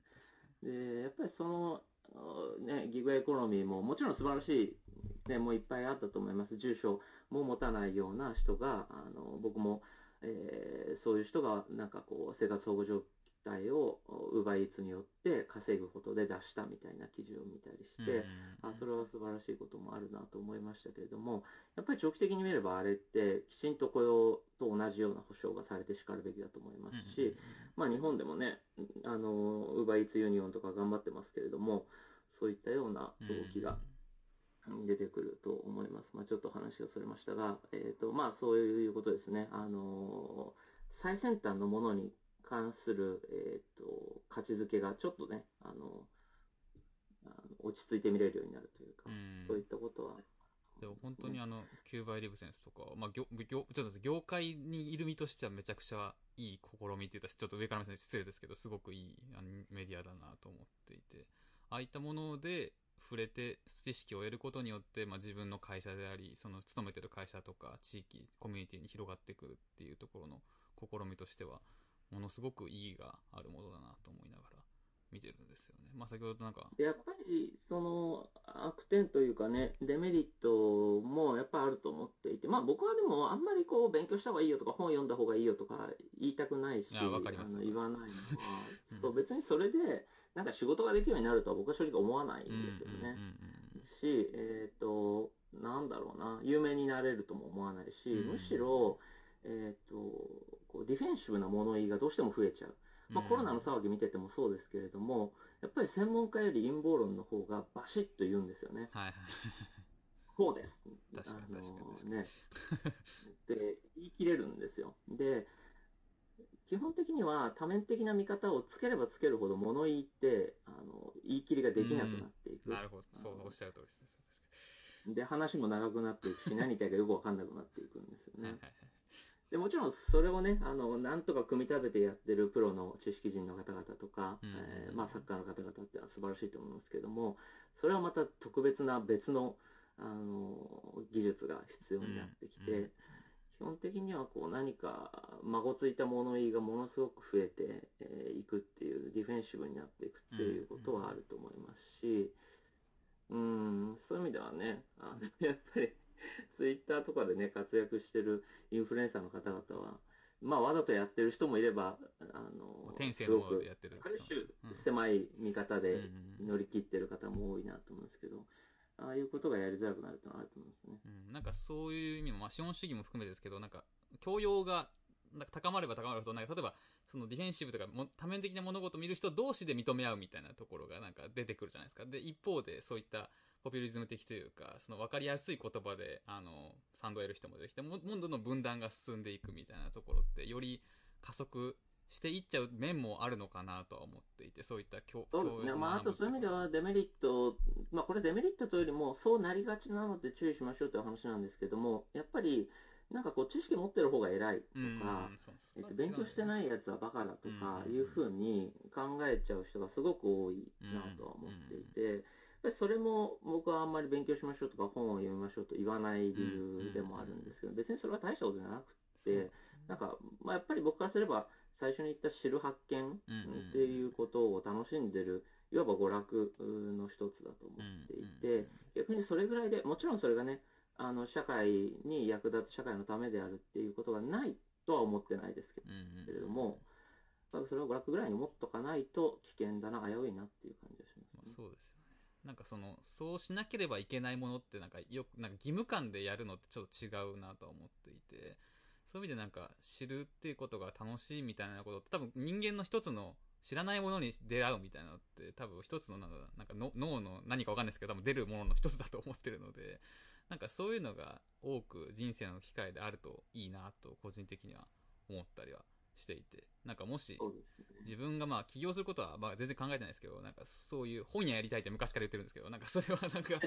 で、やっぱりその、あね、ギグエコノミーももちろん素晴らしい点もいっぱいあったと思います。住所も持たないような人が、あの、僕も、えーそういう人がなんかこう生活保護状態を奪いつによって稼ぐことで出したみたいな記事を見たりして、あそれは素晴らしいこともあるなと思いましたけれども、やっぱり長期的に見ればあれって、きちんと雇用と同じような保障がされてしかるべきだと思いますし、まあ日本でもね、あの、ウーバーイーツユニオンとか頑張ってますけれども、そういったような動きが出てくると思います。まあちょっと話がそれましたが、えっ、と、まあそういうことですね。あの、最先端のものに関する、えっ、と、価値づけがちょっとね、あの、あの落ち着いて見れるようになるというか、うん。そういったことは、でも本当にあの、キューバイリブセンスとかは、まあ、業、業、ちょっと業界にいる身としてはめちゃくちゃいい試みって言っちょっと上から目線で失礼ですけど、すごくいいあのメディアだなと思っていて、ああいったもので触れて知識を得ることによって、まあ、自分の会社であり、その勤めてる会社とか地域、コミュニティに広がってくるっていうところの試みとしては、ものすごく意義があるものだなと思いながら見てるんですよね。まあ、先ほどなんか、でやっぱり、その、悪点というかね、デメリットもやっぱあると思っていて、まあ僕はでもあんまりこう勉強した方がいいよとか本読んだ方がいいよとか言いたくないし、いやわかりますあの言わないのは、うんそう別にそれでなんか仕事ができるようになるとは僕は正直思わないんですよね。うんし、えっ、と、なんだろうな、有名になれるとも思わないし、うんむしろ、えっ、と、こうディフェンシブな物言いがどうしても増えちゃう。うん。まあ、コロナの騒ぎ見ててもそうですけれども、やっぱり専門家より陰謀論の方がバシッと言うんですよね。はいはい。こうです。確かに確かに確かにね。で、言い切れるんですよ。で、基本的には多面的な見方をつければつけるほど物言いって、あの、言い切りができなくなっていく。なるほど。そう、おっしゃる通りです。で、話も長くなっていくし、何言いたいかよくわかんなくなっていくんですよね。はいはいはい。でもちろん、それをね、あの、なんとか組み立ててやってるプロの知識人の方々とか、うん。えーまあ、サッカーの方々って素晴らしいと思いますけども、それはまた特別な別の、あの、技術が必要になってきて、うん。うん。基本的にはこう何か、孫ついた物言いがものすごく増えてい、えーいくっていう、ディフェンシブになっていくっていうことはあると思いますし、うん、そういう意味ではね、あのやっぱり、ツイッターとかでね、活躍してるインフルエンサーの方々は、まあ、わざとやってる人もいれば、あの、天性のものでやってる狭い見方うんで乗り切ってる方も多いなと思うんですけど、ああいうことがやりづらくなるとあると思うんですね。うん、なんかそういう意味も、まあ、資本主義も含めてですけど、なんか、教養が、なんか高まれば高まるほど、なんか例えば、そのディフェンシブとかも、多面的な物事を見る人同士で認め合うみたいなところがなんか出てくるじゃないですか。で、一方で、そういったポピュリズム的というか、その分かりやすい言葉で、あの、賛同を得る人も出てきて、ももどんどん分断が進んでいくみたいなところって、より加速していっちゃう面もあるのかなとは思っていて、そういった教そうですね。まあ、あとそういう意味ではデメリット、まあ、これデメリットというよりも、そうなりがちなので注意しましょうという話なんですけども、やっぱり、なんかこう、知識持ってる方が偉いとうん、か、えっと、勉強してい。ないやつはバカだとかうんいうふうに考えちゃう人がすごく多いなとは思っていて、やっぱりそれも僕はあんまり勉強しましょうとか本を読みましょうと言わない理由でもあるんですけど、別にそれは大したことじゃなくそうですねなんか、まあ、やっぱり僕からすれば、最初に言った知る発見うんっていうことを楽しんでる、いわば娯楽の一つだと思っていて、逆にそれぐらいで、もちろんそれがね、あの、社会に役立つ、社会のためであるっていうことがないとは思ってないですけれども、まあそれを娯楽ぐらいに持っとかないと危険だな、危ういなっていう感じがしますね。まあそうですよね。なんかその、そうしなければいけないものってなんかよく、なんか義務感でやるのってちょっと違うなと思っていて、そういう意味でなんか知るっていうことが楽しいみたいなことって多分人間の一つの知らないものに出会うみたいなのって多分一つのなんだなんか脳の何かわかんないですけど多分出るものの一つだと思ってるので、なんかそういうのが多く人生の機会であるといいなと個人的には思ったりはしていて、なんかもし。自分がまあ起業することはまあ全然考えてないですけど、なんかそういう本屋やりたいって昔から言ってるんですけど、なんかそれは なんか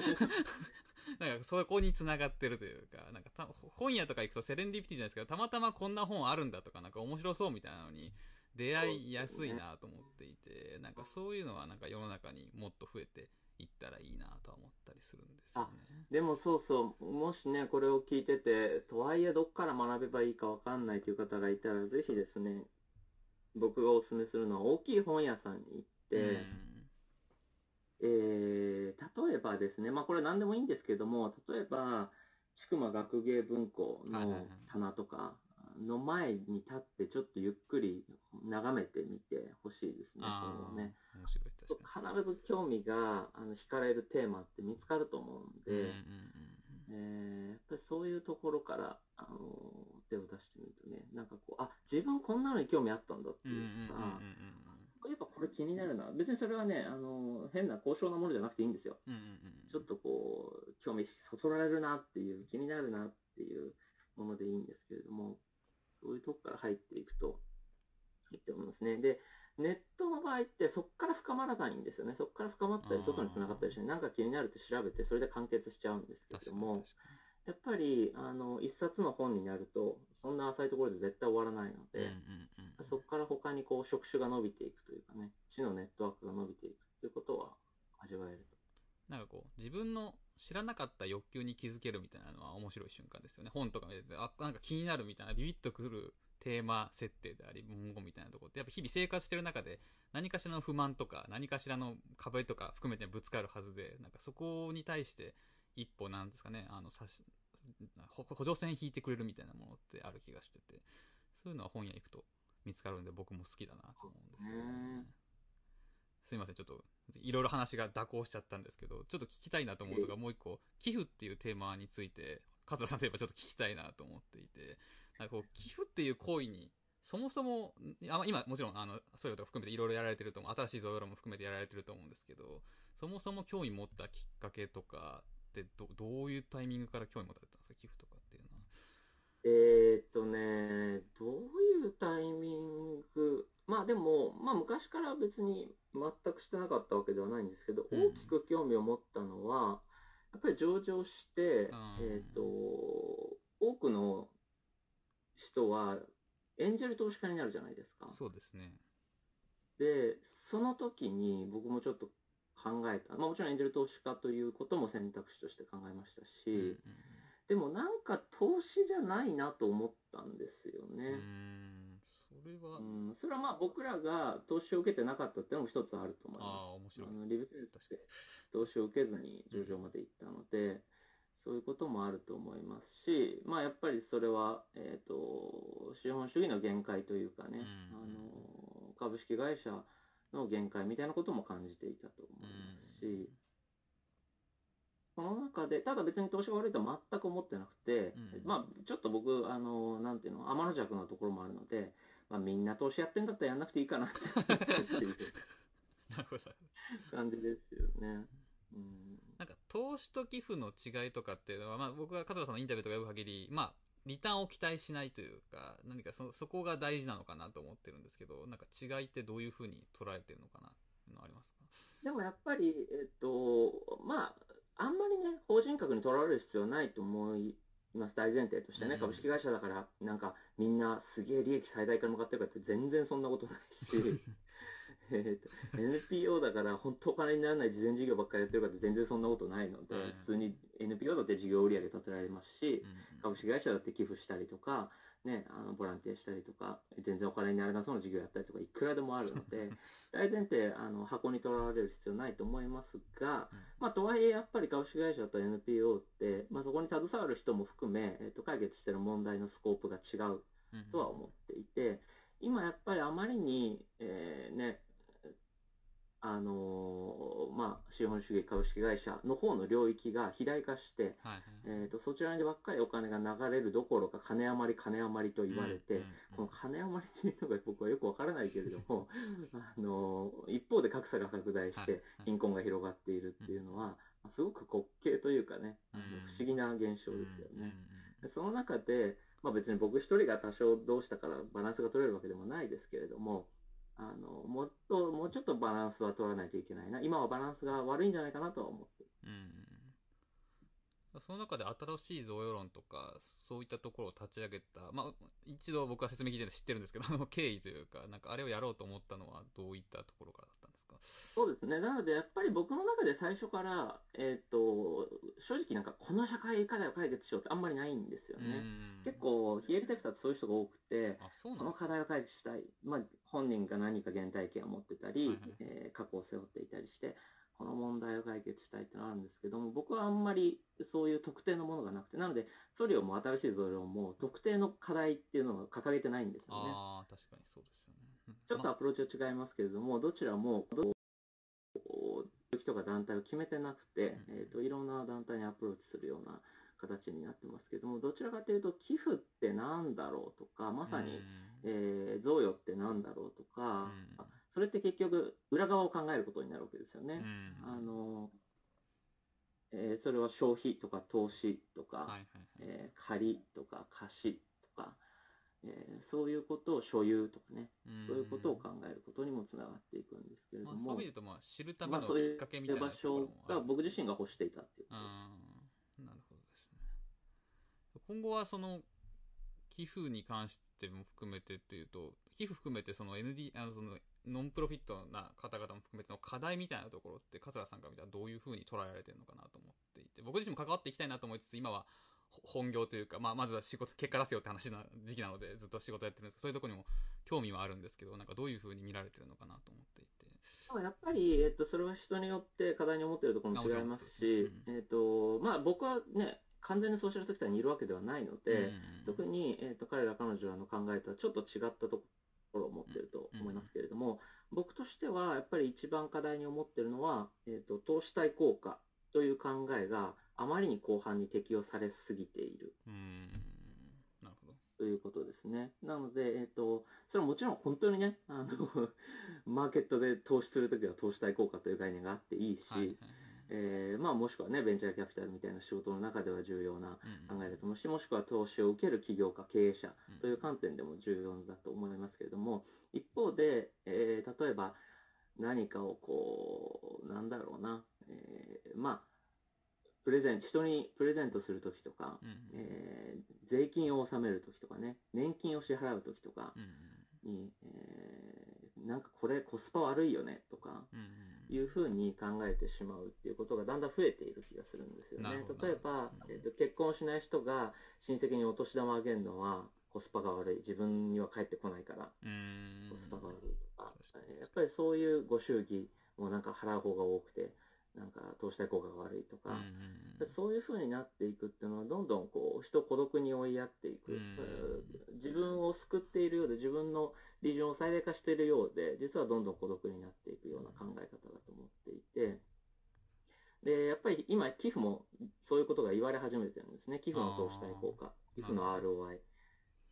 なんかそこに繋がってるというか、なんかた本屋とか行くとセレンディピティじゃないですけど、たまたまこんな本あるんだとか、なんか面白そうみたいなのに出会いやすいなと思っていて、なんかそういうのはなんか世の中にもっと増えていったらいいなとは思ったりするんですよね。でもそうそう、もしね、これを聞いてて、とはいえどっから学べばいいかわかんないという方がいたら、ぜひですね、僕がお勧めするのは大きい本屋さんに行って、えー、例えばですね、まあこれ何でもいいんですけども、例えば、千曲学芸文庫の棚とかの前に立ってちょっとゆっくり眺めてみてほしいですね、ああ、本をね。面白い、確かに。必ず興味があの惹かれるテーマって見つかると思うんで、うんうんえーやっぱりそういうところから、あの手を出してみるとね、なんかこう、あ、自分こんなのに興味あったんだっていうか、やっぱこれ気になるな。別にそれはね、あの変な高尚なものじゃなくていいんですよ。うんうんうん。ちょっとこう、興味そそられるなっていう、気になるなっていうものでいいんですけれども、そういうとこから入っていくといいと思いますね。で、ネットの場合ってそこから深まらないんですよね。そこから深まったり、外に繋がったりして、なんか気になるって調べて、それで完結しちゃうんですけれども、やっぱり、あの、一冊の本になると、そんな浅いところで絶対終わらないのに。で、うんうんうんそこから他にこう、職種が伸びていくというかね、知のネットワークが伸びていくということは味わえると。なんかこう、自分の知らなかった欲求に気づけるみたいなのは面白い瞬間ですよね。本とか見てて、あ、なんか気になるみたいな、ビビッとくるテーマ設定であり、文言みたいなところって、やっぱ日々生活してる中で、何かしらの不満とか、何かしらの壁とか含めてぶつかるはずで、なんかそこに対して、一歩なんですかね、あの、さし、ほ補助線引いてくれるみたいなものってある気がしてて、そういうのは本屋行くと見つかるんで僕も好きだなと思うんですよね。すいません、ちょっと、いろいろ話が蛇行しちゃったんですけど、ちょっと聞きたいなと思うのがもう一個、寄付っていうテーマについて、桂さんといえばちょっと聞きたいなと思っていて、なんかこう、寄付っていう行為に、そもそも、あ今、もちろん、あの、それとか含めていろいろやられてると思う、新しいゾヨロも含めてやられてると思うんですけど、そもそも興味持ったきっかけとかってど、どういうタイミングから興味持たれたんですか、寄付とかっていうのは。えーっとね、どういうタイミング、まあでも、まあ昔から別に全くしてなかったわけではないんですけど、うん大きく興味を持ったのは、やっぱり上場して、えーっと、多くの人はエンジェル投資家になるじゃないですか。そうですね。で、その時に僕もちょっと考えた。まあもちろんエンジェル投資家ということも選択肢として考えましたし、うんうんでもなんか投資じゃないなと思ったんですよね。れは、うん、それはまあ僕らが投資を受けてなかったっていうのも一つあると思いまああ、面す。白いあ。のリブセンス。投資を受けずに上場まで行ったので、そういうこともあると思いますし、まあやっぱりそれは、えっ、と、資本主義の限界というかね、うんあの、株式会社の限界みたいなことも感じていたと思いますし、その中で、ただ別に投資が悪いとは全く思ってなくて、うんまあ、ちょっと僕、あの、なんていうの、天の弱なところもあるので、まあ、みんな投資やってんだったらやんなくていいかなって。感じですよね。うん。なんか、投資と寄付の違いとかっていうのは、まあ僕が桂さんのインタビューとか読む限り、まあ、リターンを期待しないというか、何かそ、そこが大事なのかなと思ってるんですけど、なんか違いってどういうふうに捉えてるのかなっていうのはありますか？でもやっぱり、えっと、まあ、あんまりね、法人格にとらわれる必要はないと思います、大前提としてね、うん株式会社だから、なんか、みんなすげえ利益最大化に向かってるかって全然そんなことないし、えっと、NPO だから本当お金にならない事前事業ばっかりやってるかって全然そんなことないので、うん普通に NPO だって事業売上立てられますし、うん。株式会社だって寄付したりとか、ね、あのボランティアしたりとか、全然お金にならなそうな事業やったりとか、いくらでもあるので、大前提、あの箱にとらわれる必要ないと思いますが、まあ、とはいえ、やっぱり株式会社と NPO って、まあ、そこに携わる人も含め、えっと、解決している問題のスコープが違ううんとは思っていて、今やっぱりあまりに、えーね、あのーまあ、資本主義株式会社の方の領域が肥大化して、はいはい。えー、とそちらにばっかりお金が流れるどころか金余り金余りと言われて、うんこの金余りっていうのが僕はよくわからないけれども、あの一方で格差が拡大しはいて貧困が広がっているっていうのは、すごく滑稽というかね、不思議な現象ですようんね。でその中で、まあ、別に僕一人が多少どうしたからバランスが取れるわけでもないですけれども、あのもっともうちょっとバランスは取らないといけないな、今はバランスが悪いんじゃないかなとは思ってうんその中で新しい贈与論とか、そういったところを立ち上げた、まあ、一度僕は説明聞いてるの知ってるんですけど、あの経緯というか、なんかあれをやろうと思ったのはどういったところからかそうですね。なので、やっぱり僕の中で最初から、えっ、と、正直なんか、この社会課題を解決しようってあんまりないんですよね。うん結構、非営利セクターってそういう人が多くて、あ、そうこの課題を解決したい。まあ、本人が何か原体験を持ってたり、はいはいえー過去を背負っていたりして、この問題を解決したいってのがあるんですけども、僕はあんまりそういう特定のものがなくて、なので、ソリオも新しいゾリオも特定の課題っていうのを掲げてないんですよね。ああ、確かにそうですちょっとアプローチは違いますけれども、どちらも、ど人が団体を決めてなくて、うん。えーと、いろんな団体にアプローチするような形になってますけども、どちらかというと、寄付ってなんだろうとか、まさに、えー贈与ってなんだろうとか、それって結局、裏側を考えることになるわけですよね。うん。あのえーそれは消費とか投資とか、はいはいはい。えー借りとか貸しとか、えーそういうことを所有とかね、うん。そういうことを考えることにもつながっていくんですけれまあ、ども、そういう意味でと、まあ、知るためまあ、のきっかけみたいな場ところ所が僕自身が欲していたっていうこと。うん。なるほどですね。今後はその、寄付に関しても含めてっていうと、寄付含めてその ND、あのその、ノンプロフィットな方々も含めての課題みたいなところって、桂さんから見たらどういうふうに捉えられてるのかなと思っていて、僕自身も関わっていきたいなと思いつつ、今はほ本業というか、まあ、まずは仕事、結果出せよって話な時期なので、ずっと仕事やってるんですけど、そういうところにも興味はあるんですけど、なんかどういうふうに見られてるのかなと思っていて。まあやっぱり、えっと、それは人によって課題に思っているところも違いますし、あもえっと、まあ僕はね、完全にソーシャルセクターにいるわけではないので、うん。特に、えっと、彼ら彼女らの考えとはちょっと違ったところを持っていると思いますけれども、僕としてはやっぱり一番課題に思っているのは、えっと、投資対効果という考えがあまりに広範に適用されすぎているうん、なるほど。ということですね。なので、えっ、と、それはもちろん本当にね、あの、マーケットで投資するときは投資対効果という概念があっていいし、はいはいはい。えーまあもしくはね、ベンチャーキャピタルみたいな仕事の中では重要なうん考えだと思うし、もしくは投資を受ける起業家、経営者うんという観点でも重要だと思いますけれども、一方で、えー例えば何かをこう、なんだろうな、えーまあ、プレゼント、人にプレゼントするときとか、うんえー税金を納めるときとかね、年金を支払うときとかうんに、えーなんかこれコスパ悪いよねとか、いうふうに考えてしまうっていうことがだんだん増えている気がするんですよね。例えばえっと結婚しない人が親戚にお年玉あげるのはコスパが悪い。自分には返ってこないからコスパが悪いとか、やっぱりそういうご祝儀もなんか払う方が多くて、なんか投資対効果が悪いとか、うんうんでそういう風になっていくっていうのは、どんどんこう人を孤独に追いやっていく、うんえー自分を救っているようで、自分の利潤を最大化しているようで、実はどんどん孤独になっていくような考え方だと思っていて、で、やっぱり今、寄付もそういうことが言われ始めてるんですね。寄付の投資対効果、寄付の ROI。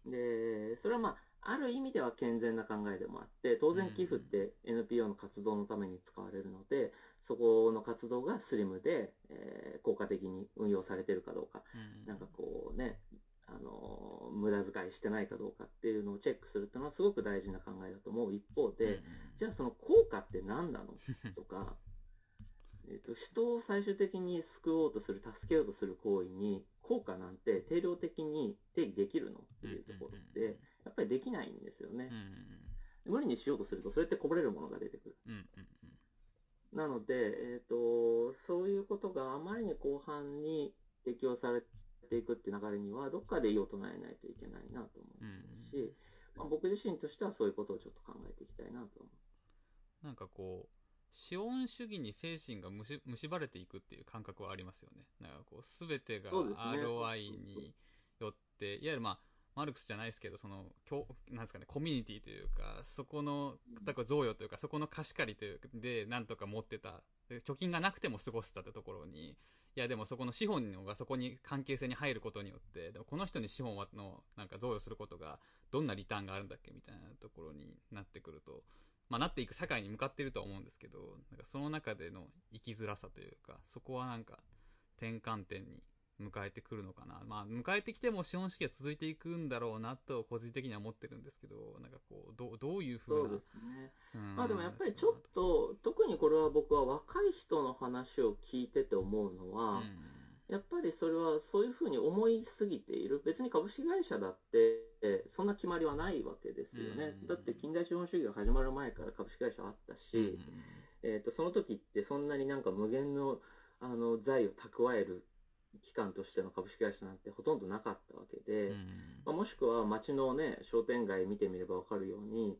で、それはまあ、ある意味では健全な考えでもあって、当然寄付って NPO の活動のために使われるので、そこの活動がスリムで、えー、効果的に運用されてるかどうか、うん。なんかこうね、あの、無駄遣いしてないかどうかっていうのをチェックするっていうのはすごく大事な考えだと思う。一方で、じゃあその効果って何なの？とか、えっと、人を最終的に救おうとする、助けようとする行為に、効果なんて定量的に定義できるの？っていうところって、やっぱりできないんですよね。うん。うん無理にしようとすると、それってこぼれるものが出てくる。なので、えっ、と、そういうことがあまりに広範に適用されていくっていう流れには、どっかで異を唱えないといけないなと思うんううん。し、まあ、僕自身としてはそういうことをちょっと考えていきたいなと思なんかこう資本主義に精神がむし蝕れていくっていう感覚はありますよね。なんかこう全てが ROI によっていわゆるまあマルクスじゃないですけどそのなんですかねコミュニティというかそこのだから贈与というかそこの貸し借りというでなんとか持ってた。貯金がなくても過ごせたってところにいやでもそこの資本がそこに関係性に入ることによってでもこの人に資本のなんか贈与することがどんなリターンがあるんだっけみたいなところになってくるとまあ、なっていく社会に向かっているとは思うんですけどなんかその中での生きづらさというかそこはなんか転換点に迎えてくるのかなまあ迎えてきても資本主義は続いていくんだろうなと個人的には思ってるんですけどなんかこうどうどういうう。ふなそううですね。うんまあでもやっぱりちょっと、特にこれは僕は若い人の話を聞いてて思うのは、うんやっぱりそれはそういうふうに思いすぎている。別に株式会社だって、えそんな決まりはないわけですよね。うんだって近代資本主義が始まる前から株式会社あったし、えー、とその時ってそんなになんか無限のあの財を蓄える機関としての株式会社なんてほとんどなかったわけで、うんまあ、もしくは街のね商店街見てみればわかるように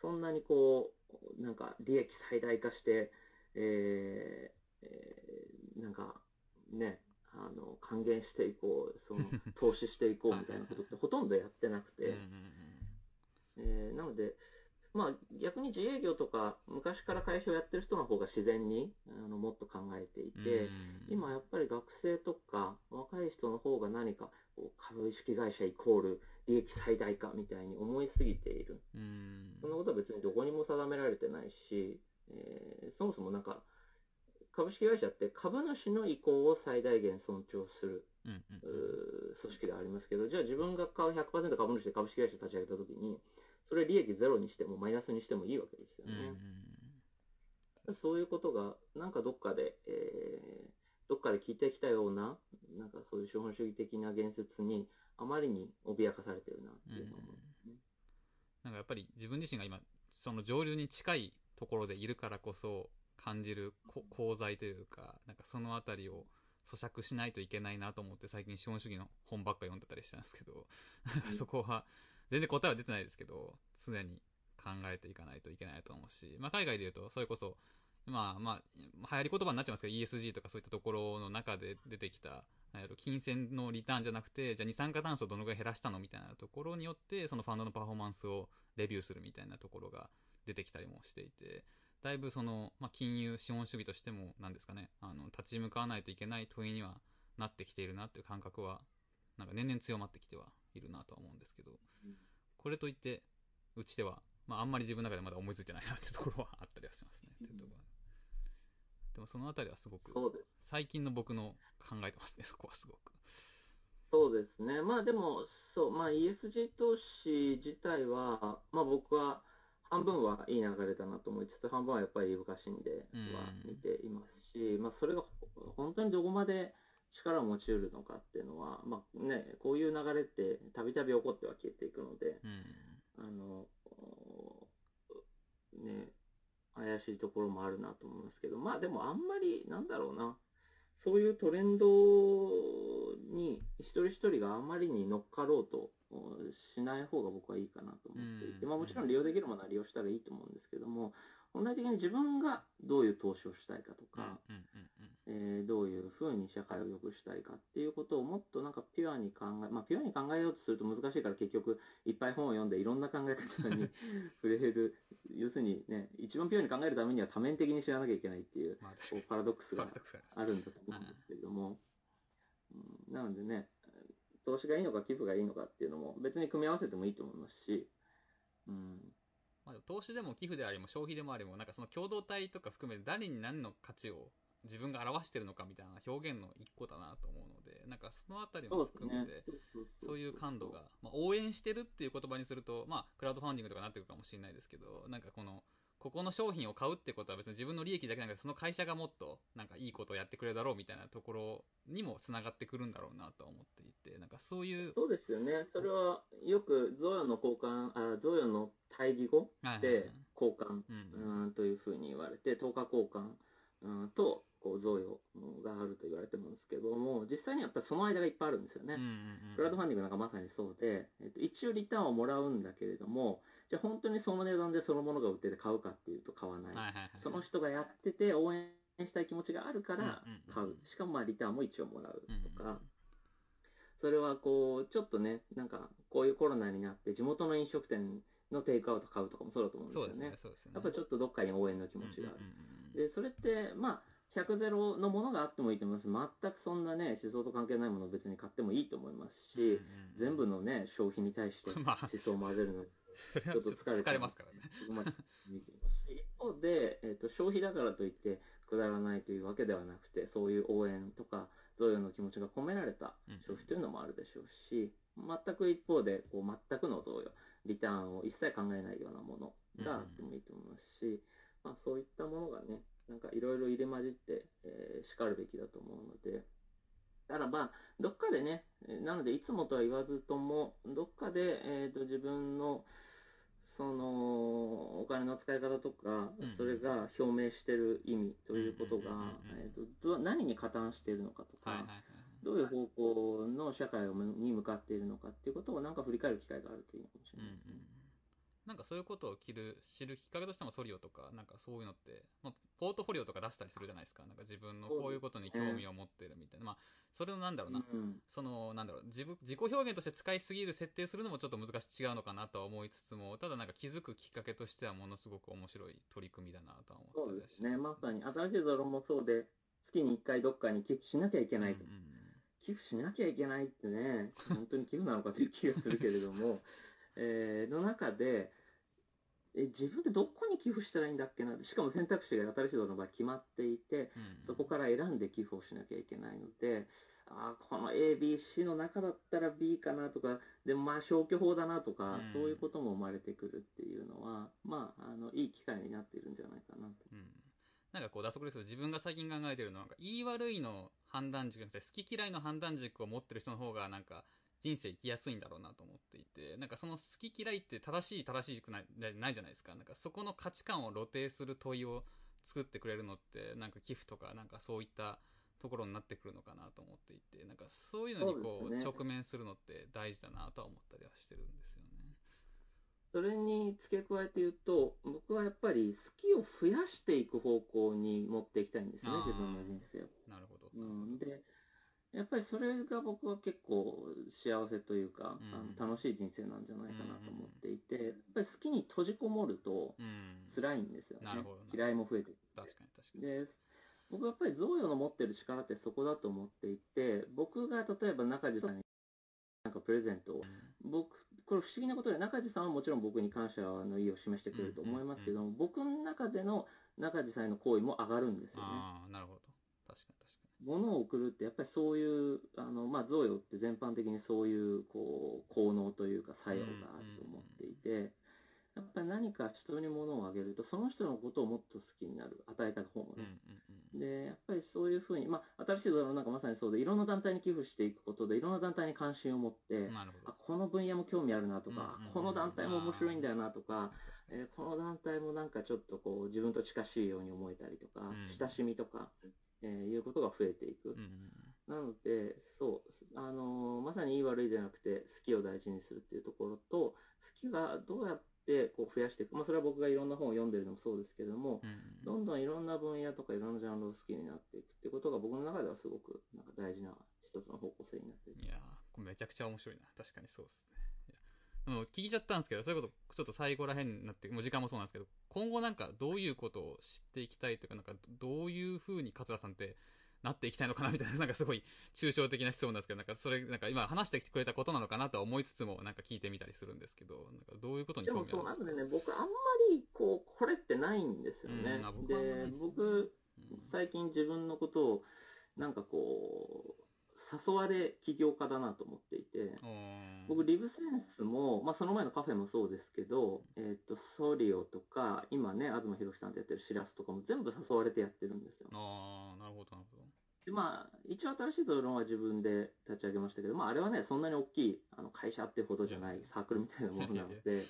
そんなにこうなんか利益最大化して、えーえーなんかねあの還元していこうその 投資していこうみたいなことってほとんどやってなくて。うんえーなので、まあ、逆に自営業とか昔から会社をやってる人の方が自然にあのもっと考えていて、今やっぱり学生とか若い人の方が何かこう株式会社イコール利益最大化みたいに思いすぎている。そんなことは別にどこにも定められてないし、えーそもそもなんか株式会社って株主の意向を最大限尊重するうんうん組織ではありますけど、じゃあ自分が買う100%株主で株式会社立ち上げたときに、それ利益ゼロにしてもマイナスにしてもいいわけですようんうんね。そういうことが、なんかどっかで、えーどっかで聞いてきたような、なんかそういう資本主義的な言説に、あまりに脅かされてるなっていうのを思いますね。なんかやっぱり自分自身が今その上流に近いところでいるからこそ感じるこ功罪というかなんかそのあたりを咀嚼しないといけないなと思って最近資本主義の本ばっか読んでたりしたんですけどうん そこは全然答えは出てないですけど常に考えていかないといけないと思うし、まあ、海外で言うとそれこそまあまあ流行り言葉になっちゃいますけど ESG とかそういったところの中で出てきた金銭のリターンじゃなくてじゃあ二酸化炭素をどのぐらい減らしたのみたいなところによってそのファンドのパフォーマンスをレビューするみたいなところが出てきたりもしていてだいぶその、まあ、金融資本主義としてもなんですかねあの立ち向かわないといけない問いにはなってきているなっていう感覚はなんか年々強まってきてはいるなとは思うんですけどうん。これといってうちでは、まあ、あんまり自分の中でまだ思いついてないなってところはあったりはしますね、っていうところは。でもそのあたりはすごく。最近の僕の考えてますね そこはすごく。そうですね。まあでも、そう、まあ ESG 投資自体は、まあ僕は半分はいい流れだなと思いつつ、半分はやっぱりいぶかしんでは見ていますし、まあそれが本当にどこまで力を持ち得るのかっていうのは、まあね、こういう流れってたびたび起こっては消えていくので、うん。あの、ね、怪しいところもあるなと思いますけど、まあでもあんまり、なんだろうな、そういうトレンドに一人一人があまりに乗っかろうとしない方が僕はいいかなと思っていて、うん。まあもちろん利用できるものは利用したらいいと思うんですけども、本来的に自分がどういう投資をしたいかとか、どういうふうに社会を良くしたいかっていうことをもっとなんかピュアに考え、まあピュアに考えようとすると難しいから結局いっぱい本を読んでいろんな考え方に 触れる、要するにね、一番ピュアに考えるためには多面的に知らなきゃいけないっていう、こうパラドックスがあるんだと思うんですけれども、うん、なのでね、投資がいいのか寄付がいいのかっていうのも別に組み合わせてもいいと思いますし、うん、まあ、投資でも寄付でありも消費でもありもなんかその共同体とか含めて誰に何の価値を自分が表してるのかみたいな表現の一個だなと思うのでなんかそのあたりも含めて。そういう感度が、まあ、応援してるっていう言葉にすると、まあ、クラウドファンディングとかなってくるかもしれないですけど、なんかこの、ここの商品を買うってことは別に自分の利益だけじゃなくて、その会社がもっと、なんかいいことをやってくれるだろうみたいなところにも繋がってくるんだろうなと思っていて、なんかそういう、そうですよね。それはよく贈与の交換、あ贈与の対義語で交換、うんうん、というふうに言われて、等価交換、うん、とこう贈与があると言われてるんですけども、実際にやっぱりその間がいっぱいあるんですよね。クラウドファンディングなんかまさにそうで、えっと、一応リターンをもらうんだけれども、じゃあ本当にその値段でそのものが売ってて買うかっていうと買わない。はいはいはい。その人がやってて応援したい気持ちがあるからうんうんうん買う。しかもまあリターンも一応もらううんうんうんとか、それはこう、ちょっとね、なんかこういうコロナになって地元の飲食店のテイクアウト買うとかもそうだと思うんですよねそうですね。、すね。やっぱりちょっとどっかに応援の気持ちがある。うんうんうんで、それって、まあ、100ゼロのものがあってもいいと思います。全くそんなね、思想と関係ないものを別に買ってもいいと思いますし、全部のね、消費に対して まあ思想を混ぜるの ちょっと疲れますからね。そこまで見ていますし一方で、えっと消費だからといってくだらないというわけではなくてそういう応援とか贈与の気持ちが込められたうん消費というのもあるでしょうし全く一方でこう全くの贈与リターンを一切考えないようなものがあってもいいと思いますし、まあ、そういったものがねなんかいろいろ入れ混じって、えー、しかるべきだと思うので。だからまあ、どっかでね、えーなのでいつもとは言わずとも、どっかで、えー、と自分のそのお金の使い方とかうん、それが表明している意味ということがうんうんうんうん、えーとど何に加担しているのかとか。どういう方向の社会をに向かっているのかっていうことをなんか振り返る機会があるといいのかもしれうんうない。んなんかそういうことを知る知るきっかけとしてもソリオとか、なんかそういうのって、まあ、ポートフォリオとか出したりするじゃないですか。なんか自分のこういうことに興味を持ってるみたいな。まあ、それのなんだろうな。うんその、なんだろう、自分、自己表現として使いすぎる設定するのもちょっと難しい違うのかなとは思いつつも、ただなんか気づくきっかけとしてはものすごく面白い取り組みだなとはそ思ったりはしうですね。まさに、新しいゾロもそうで、月に1回どっかに寄付しなきゃいけないとうんうんうん寄付しなきゃいけないってね、本当に寄付なのかという気がするけれども、えーの中で、え自分でどこに寄付したらいいんだっけな、しかも選択肢が新しいの場合決まっていて、うん。そこから選んで寄付をしなきゃいけないので、あーこの A、B、C の中だったら B かなとか、でもまあ消去法だなとか、うん。そういうことも生まれてくるっていうのは、まあ、あのいい機会になっているんじゃないかなと。うん。なんかこう、打足ですけど、自分が最近考えてるのは、なんか、言い悪いの判断軸じゃなくて、好き嫌いの判断軸を持ってる人の方が、なんか、人生生きやすいんだろうなと思っていて、なんかその好き嫌いって正しい正しくないないじゃないですか。なんかそこの価値観を露呈する問いを作ってくれるのって、なんか寄付とか、なんかそういったところになってくるのかなと思っていて、なんかそういうのにこう、直面するのって大事だなとは思ったりはしてるんですよね。それに付け加えて言うと、僕はやっぱり好きを増やしていく方向に持っていきたいんですよね自分の人生を。なるほど。うん、で、やっぱりそれが僕は結構幸せというか、うんあの楽しい人生なんじゃないかなと思っていて、やっぱり好きに閉じこもるとうん。辛いんですよね。なるほどな嫌いも増えてく確かに確かに。で、僕はやっぱり贈与の持ってる力ってそこだと思っていて、僕が例えば中地さんになんかプレゼントをうん僕、これ不思議なことで、中地さんはもちろん僕に感謝の意を示してくれると思いますけども、僕の中での中地さんへの行為も上がるんですよね。ああ、なるほど。物を送るって、やっぱりそういう、あの、まあ、贈与って全般的にそういう、こう、効能というか作用があると思っていて、やっぱり何か人に物をあげると、その人のことをもっと好きになる。与えた方もね。で、やっぱりそういうふうに、まあ、新しいドラマなんかまさにそうで、いろんな団体に寄付していくことで、いろんな団体に関心を持って、あ。この分野も興味あるなとか、この団体も面白いんだよなとか、えーこの団体もなんかちょっとこう自分と近しいように思えたりとか、ん親しみとか、えー、いうことが増えていく。うん、なので、そう、あのまさにいい悪いじゃなくて、好きを大事にするっていうところと、好きがどうやってこう増やしていく、まあ、それは僕がいろんな本を読んでるのもそうですけども、うん、どんどんいろんな分野とかいろんなジャンルを好きになっていくっていうことが僕の中ではすごくなんか大事な一つの方向性になっていいやこれめちゃくちゃ面白いな。確かにそうですね。も聞いちゃったんですけど、そういうこと、ちょっと最後らへんになって、もう時間もそうなんですけど、今後なんかどういうことを知っていきたいというか、なんかどういう風に桂さんってなっていきたいのかなみたいな、なんかすごい抽象的な質問なんですけど、なんかそれ、なんか今話してきてくれたことなのかなとは思いつつも、なんか聞いてみたりするんですけど、なんかどういうことにでも興味あそう、るんですか？なんでね、僕あんまり、こう、これってないんですよね。うんあ。僕はあんまないでです、僕、うん最近自分のことを、なんかこう、誘われ起業家だなと思っていて、僕、リブセンスも、まあ、その前のカフェもそうですけど、えっ、と、ソリオとか、今ね、東博さんとやってるシラスとかも全部誘われてやってるんですよ。あー、なるほど、なるほど。で、まあ、一応新しいドローンは自分で立ち上げましたけど、まあ、あれはね、そんなに大きいあの会社ってほどじゃないサークルみたいなものなので、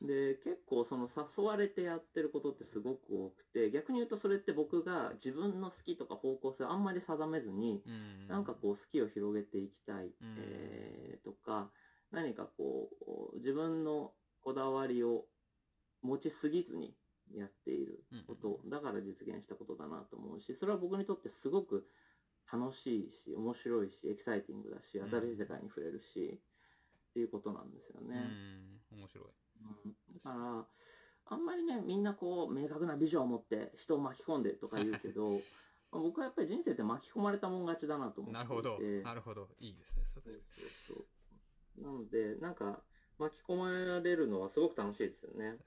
で、結構その誘われてやってることってすごく多くて、逆に言うとそれって僕が自分の好きとか方向性をあんまり定めずに、うん。なんかこう好きを広げていきたい、んえーとか、何かこう、自分のこだわりを持ちすぎずにやっていること、だから実現したことだなと思うし、それは僕にとってすごく楽しいし、面白いし、エキサイティングだし、ん新しい世界に触れるし、っていうことなんですようね。ん、面白い。うんだから、あんまりね、みんなこう、明確なビジョンを持って人を巻き込んでとか言うけど、ま あ僕はやっぱり人生って巻き込まれたもん勝ちだなと思って。なるほど、なるほど。いいですね、そうそう確かそうそう。なので、なんか、巻き込まれるのはすごく楽しいですよね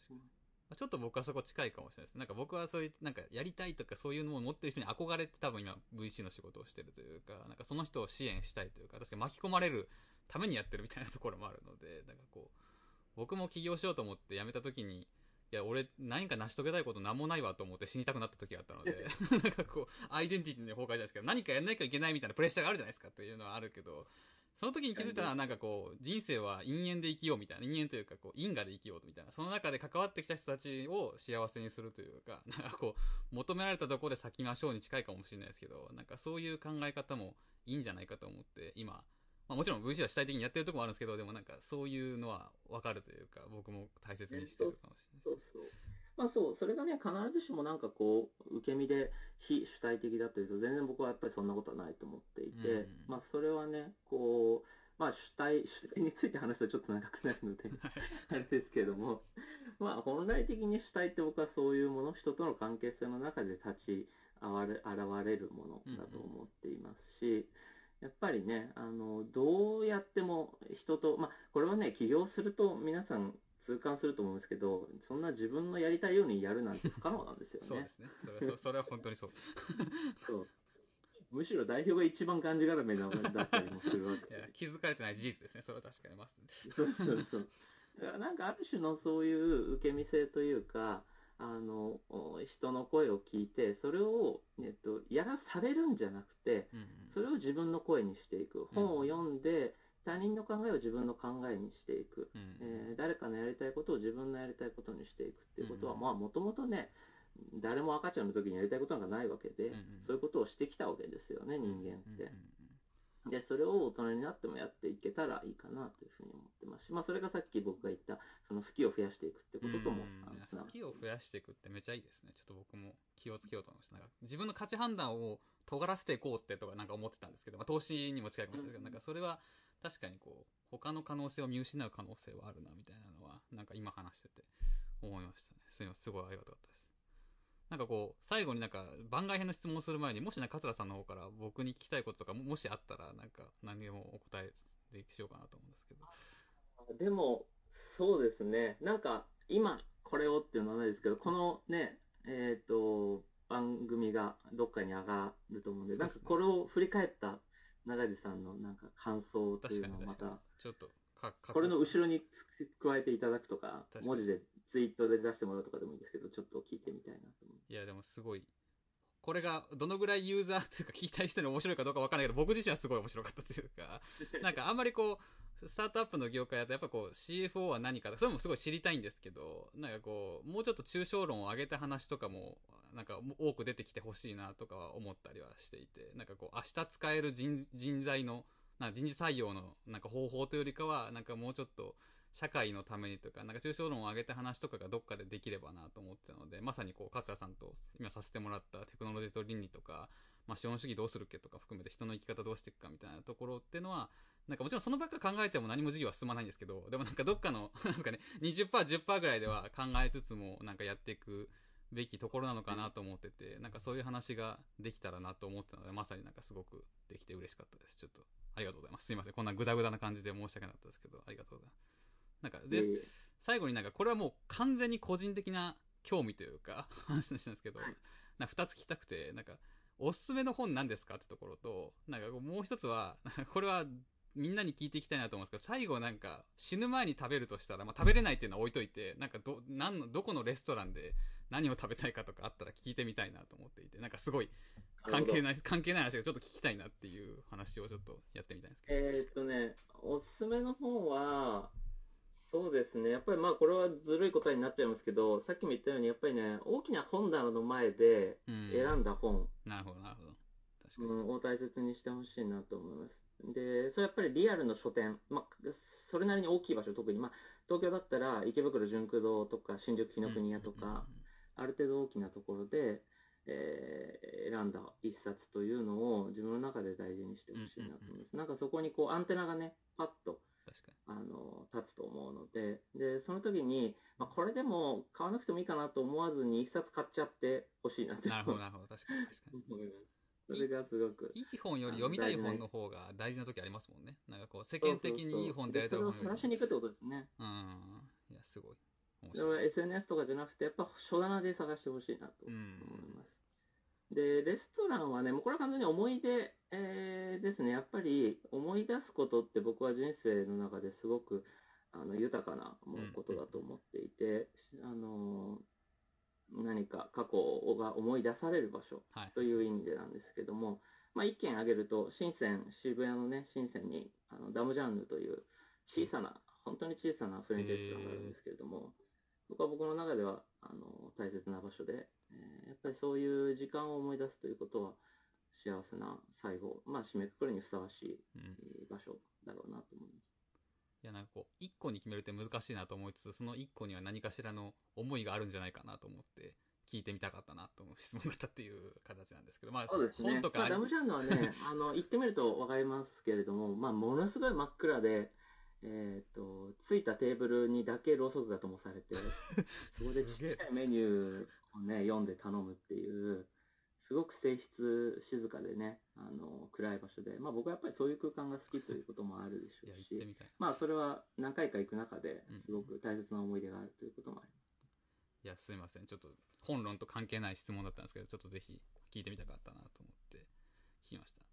ちょっと僕はそこ近いかもしれないです。なんか僕はそういう、なんかやりたいとかそういうのを持ってる人に憧れて多分今 VC の仕事をしてるというか、なんかその人を支援したいというか、確かに巻き込まれるためにやってるみたいなところもあるので、なんかこう、僕も起業しようと思って辞めた時に、いや、俺、何か成し遂げたいことなんもないわと思って死にたくなった時があったので、なんかこう、アイデンティティの崩壊じゃないですけど、何かやんなきゃいけないみたいなプレッシャーがあるじゃないですかっていうのはあるけど、その時に気づいたら、なんかこう、人生は因縁で生きようみたいな、因縁というか、こう、因果で生きようみたいな、その中で関わってきた人たちを幸せにするというか、なんかこう、求められたところで咲きましょうに近いかもしれないですけど、なんかそういう考え方もいいんじゃないかと思って、今、まあもちろん VC は主体的にやってるところもあるんですけど、でもなんかそういうのは分かるというか、僕も大切にしてるかもしれないですね。そうそう。まあそう、それがね、必ずしもなんかこう、受け身で非主体的だというと、全然僕はやっぱりそんなことはないと思っていて、うんまあそれはね、こう、まあ主体、主体について話すとちょっと長くなるので、あれですけれども、まあ本来的に主体って僕はそういうもの、人との関係性の中で立ち現れ現れるものだと思っていますし、やっぱりね、あの、どうやっても人と、まあこれはね、起業すると皆さん痛感すると思うんですけど、そんな自分のやりたいようにやるなんて不可能なんですよね。そうですね。それはそそれは本当にそう。そうむしろ代表が一番がんじがらめなだったりもするわけいや気づかれてない事実ですね。それは確かにます。そうそうそう。だからなんかある種のそういう受け身性というか、あの、お人の声を聞いて、それを、えっと、やらされるんじゃなくて、うんうんそれを自分の声にしていく。本を読んで、他人の考えを自分の考えにしていく。うんえー誰かのやりたいことを自分のやりたいことにしていくっていうことは、もともとね、誰も赤ちゃんの時にやりたいことなんかないわけで、うんうんそういうことをしてきたわけですよね、人間って。うんうんで、それを大人になってもやっていけたらいいかなというふうに思ってますし、まあ、それがさっき僕が言った、その好きを増やしていくってこととも、好きを増やしていくってめちゃいいですね。ちょっと僕も気をつけようと思いました。なんか自分の価値判断を尖らせていこうってとかなんか思ってたんですけど、まあ、投資にも近いかもしれないけど、なんかそれは確かにこう、他の可能性を見失う可能性はあるなみたいなのは、なんか今話してて思いましたね。すみません、すごいありがたかったです。なんかこう、最後になんか番外編の質問をする前に、もしね、桂さんの方から僕に聞きたいこととかも、もしあったら、なんか何でもお答えでしようかなと思うんですけど。でも、そうですね、なんか、今、これをっていうのはないですけど、このね、えっ、と、番組がどっかに上がると思うんで、ですねなんかこれを振り返った長地さんのなんか感想というのをまた。ちょっと、か、かこれの後ろに加えていただくとか文字でツイートで出してもらうとかでもいいんですけど、ちょっと聞いてみたいなと思う。いや、でもすごい。これが、どのぐらいユーザーというか聞いたい人に面白いかどうかわからないけど、僕自身はすごい面白かったというか、なんかあんまりこう、スタートアップの業界だとやっぱこう CFO は何か、それもすごい知りたいんですけど、なんかこう、もうちょっと抽象論を上げた話とかも、なんか多く出てきてほしいなとかは思ったりはしていて、なんかこう、明日使える人人材の、な人事採用のなんか方法というよりかは、なんかもうちょっと、社会のためにとか、なんか抽象論を上げた話とかがどっかでできればなと思ってたので、まさにこう、勝田さんと今させてもらったテクノロジーと倫理とか、まあ、資本主義どうするっけとか含めて人の生き方どうしていくかみたいなところっていうのは、なんかもちろんそのばっか考えても何も授業は進まないんですけど、でもなんかどっかの、なんですかね、20%、10%ぐらいでは考えつつも、なんかやっていくべきところなのかなと思ってて、なんかそういう話ができたらなと思ってたので、まさになんかすごくできて嬉しかったです。ちょっと、ありがとうございます。すいません。こんなグダグダな感じで申し訳なかったですけど、ありがとうございます。なんか、で、最後になんかこれはもう完全に個人的な興味というか、話したんですけど、な二つ聞きたくて、なんか、おすすめの本何ですかってところと、なんかもう一つは、これはみんなに聞いていきたいなと思うんですけど、最後なんか死ぬ前に食べるとしたら、まあ、食べれないっていうのは置いといて、なんかど、なんの、どこのレストランで何を食べたいかとかあったら聞いてみたいなと思っていて、なんかすごい関係ない、関係ない話がちょっと聞きたいなっていう話をちょっとやってみたいんですけど。えー、っとね、おすすめの本は、そうですね。やっぱりまあこれはずるい答えになっちゃいますけど、さっきも言ったように、やっぱりね、大きな本棚の前で選んだ本。うん、なるほど、なるほど。確かに。うん、を大切にしてほしいなと思います。で、それやっぱりリアルの書店。まあ、それなりに大きい場所、特に、まあ、東京だったら池袋純駆堂とか新宿紀ノ国屋とか、ある程度大きなところで、えー、選んだ一冊というのを自分の中で大事にしてほしいなと思います。なんかそこにこうアンテナがね、パッとあの、立つと思うので、で、その時に、まあ、これでも買わなくてもいいかなと思わずに一冊買っちゃってほしいなって。なるほど、なるほど。確かに、確かに。それがすごく。いい本より読みたい本の方が大事な時ありますもんね。なんかこう、世間的にいい本ってやりたい本より。しに行くってことですね。うん。いや、すごい。でも SNS とかじゃなくて、やっぱ書棚で探してほしいなと思います。で、レストランはね、もうこれは完全に思い出、えー、ですね。やっぱり思い出すことって僕は人生の中ですごくあの豊かなことだと思っていて、うん、あの何か過去が思い出される場所という意味でなんですけども、はい、まあ、一件挙げると、深セン、渋谷のね、深センにあのダムジャンヌという小さな、本当に小さなフレンチレストランがあるんですけれども、僕は僕の中ではあの大切な場所で、えー、やっぱりそういう時間を思い出すということは、幸せな最後、まあ、締めくくるにふさわしい場所だろうなと思います。いや、なんかこう、一個に決めるって難しいなと思いつつ、その一個には何かしらの思いがあるんじゃないかなと思って、聞いてみたかったなと思う質問だったっていう形なんですけど、まあ、そうですね、本とか、まあ、ダムジャンヌはね、あの、言ってみるとわかりますけれども、まあ、ものすごい真っ暗で、えっ、ー、と、ついたテーブルにだけろうそくが灯されて、そこでちっちゃいメニューをね、読んで頼むっていう、すごく性質静かでね、あの、暗い場所で、まあ僕はやっぱりそういう空間が好きということもあるでしょうし、まあそれは何回か行く中ですごく大切な思い出があるということもあります。いや、すいません。ちょっと本論と関係ない質問だったんですけど、ちょっとぜひ聞いてみたかったなと思って聞きました。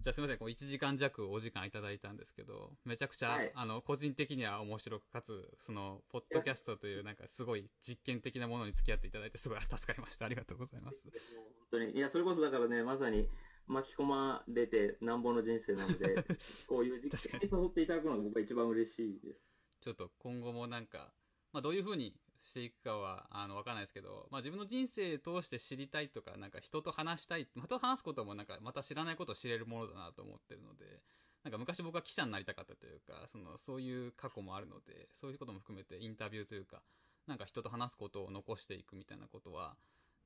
じゃあすみません、こう1時間弱お時間いただいたんですけど、めちゃくちゃ、はい、あの、個人的には面白く、かつ、その、ポッドキャストというなんかすごい実験的なものに付き合っていただいてすごい助かりました。ありがとうございます。本当に。いや、それこそだからね、まさに巻き込まれてなんぼの人生なので、こういう実験に誘っていただくのが僕は一番嬉しいです。ちょっと今後もなんか、まあどういうふうにしていくかは、あの、わかんないですけど、まあ自分の人生通して知りたいとか、なんか人と話したい、また話すこともなんか、また知らないことを知れるものだなと思ってるので、なんか昔僕は記者になりたかったというか、その、そういう過去もあるので、そういうことも含めてインタビューというか、なんか人と話すことを残していくみたいなことは、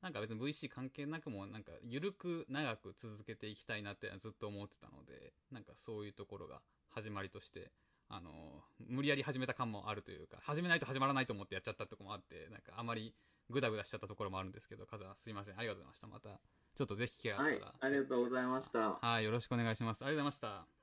なんか別に VC 関係なくも、なんか緩く長く続けていきたいなってずっと思ってたので、なんかそういうところが始まりとして、あの、無理やり始めた感もあるというか、始めないと始まらないと思ってやっちゃったとこもあって、なんかあまりグダグダしちゃったところもあるんですけど、カズはすいません。ありがとうございました。また、ちょっとぜひ機会あったら。はい、ありがとうございました。はい、よろしくお願いします。ありがとうございました。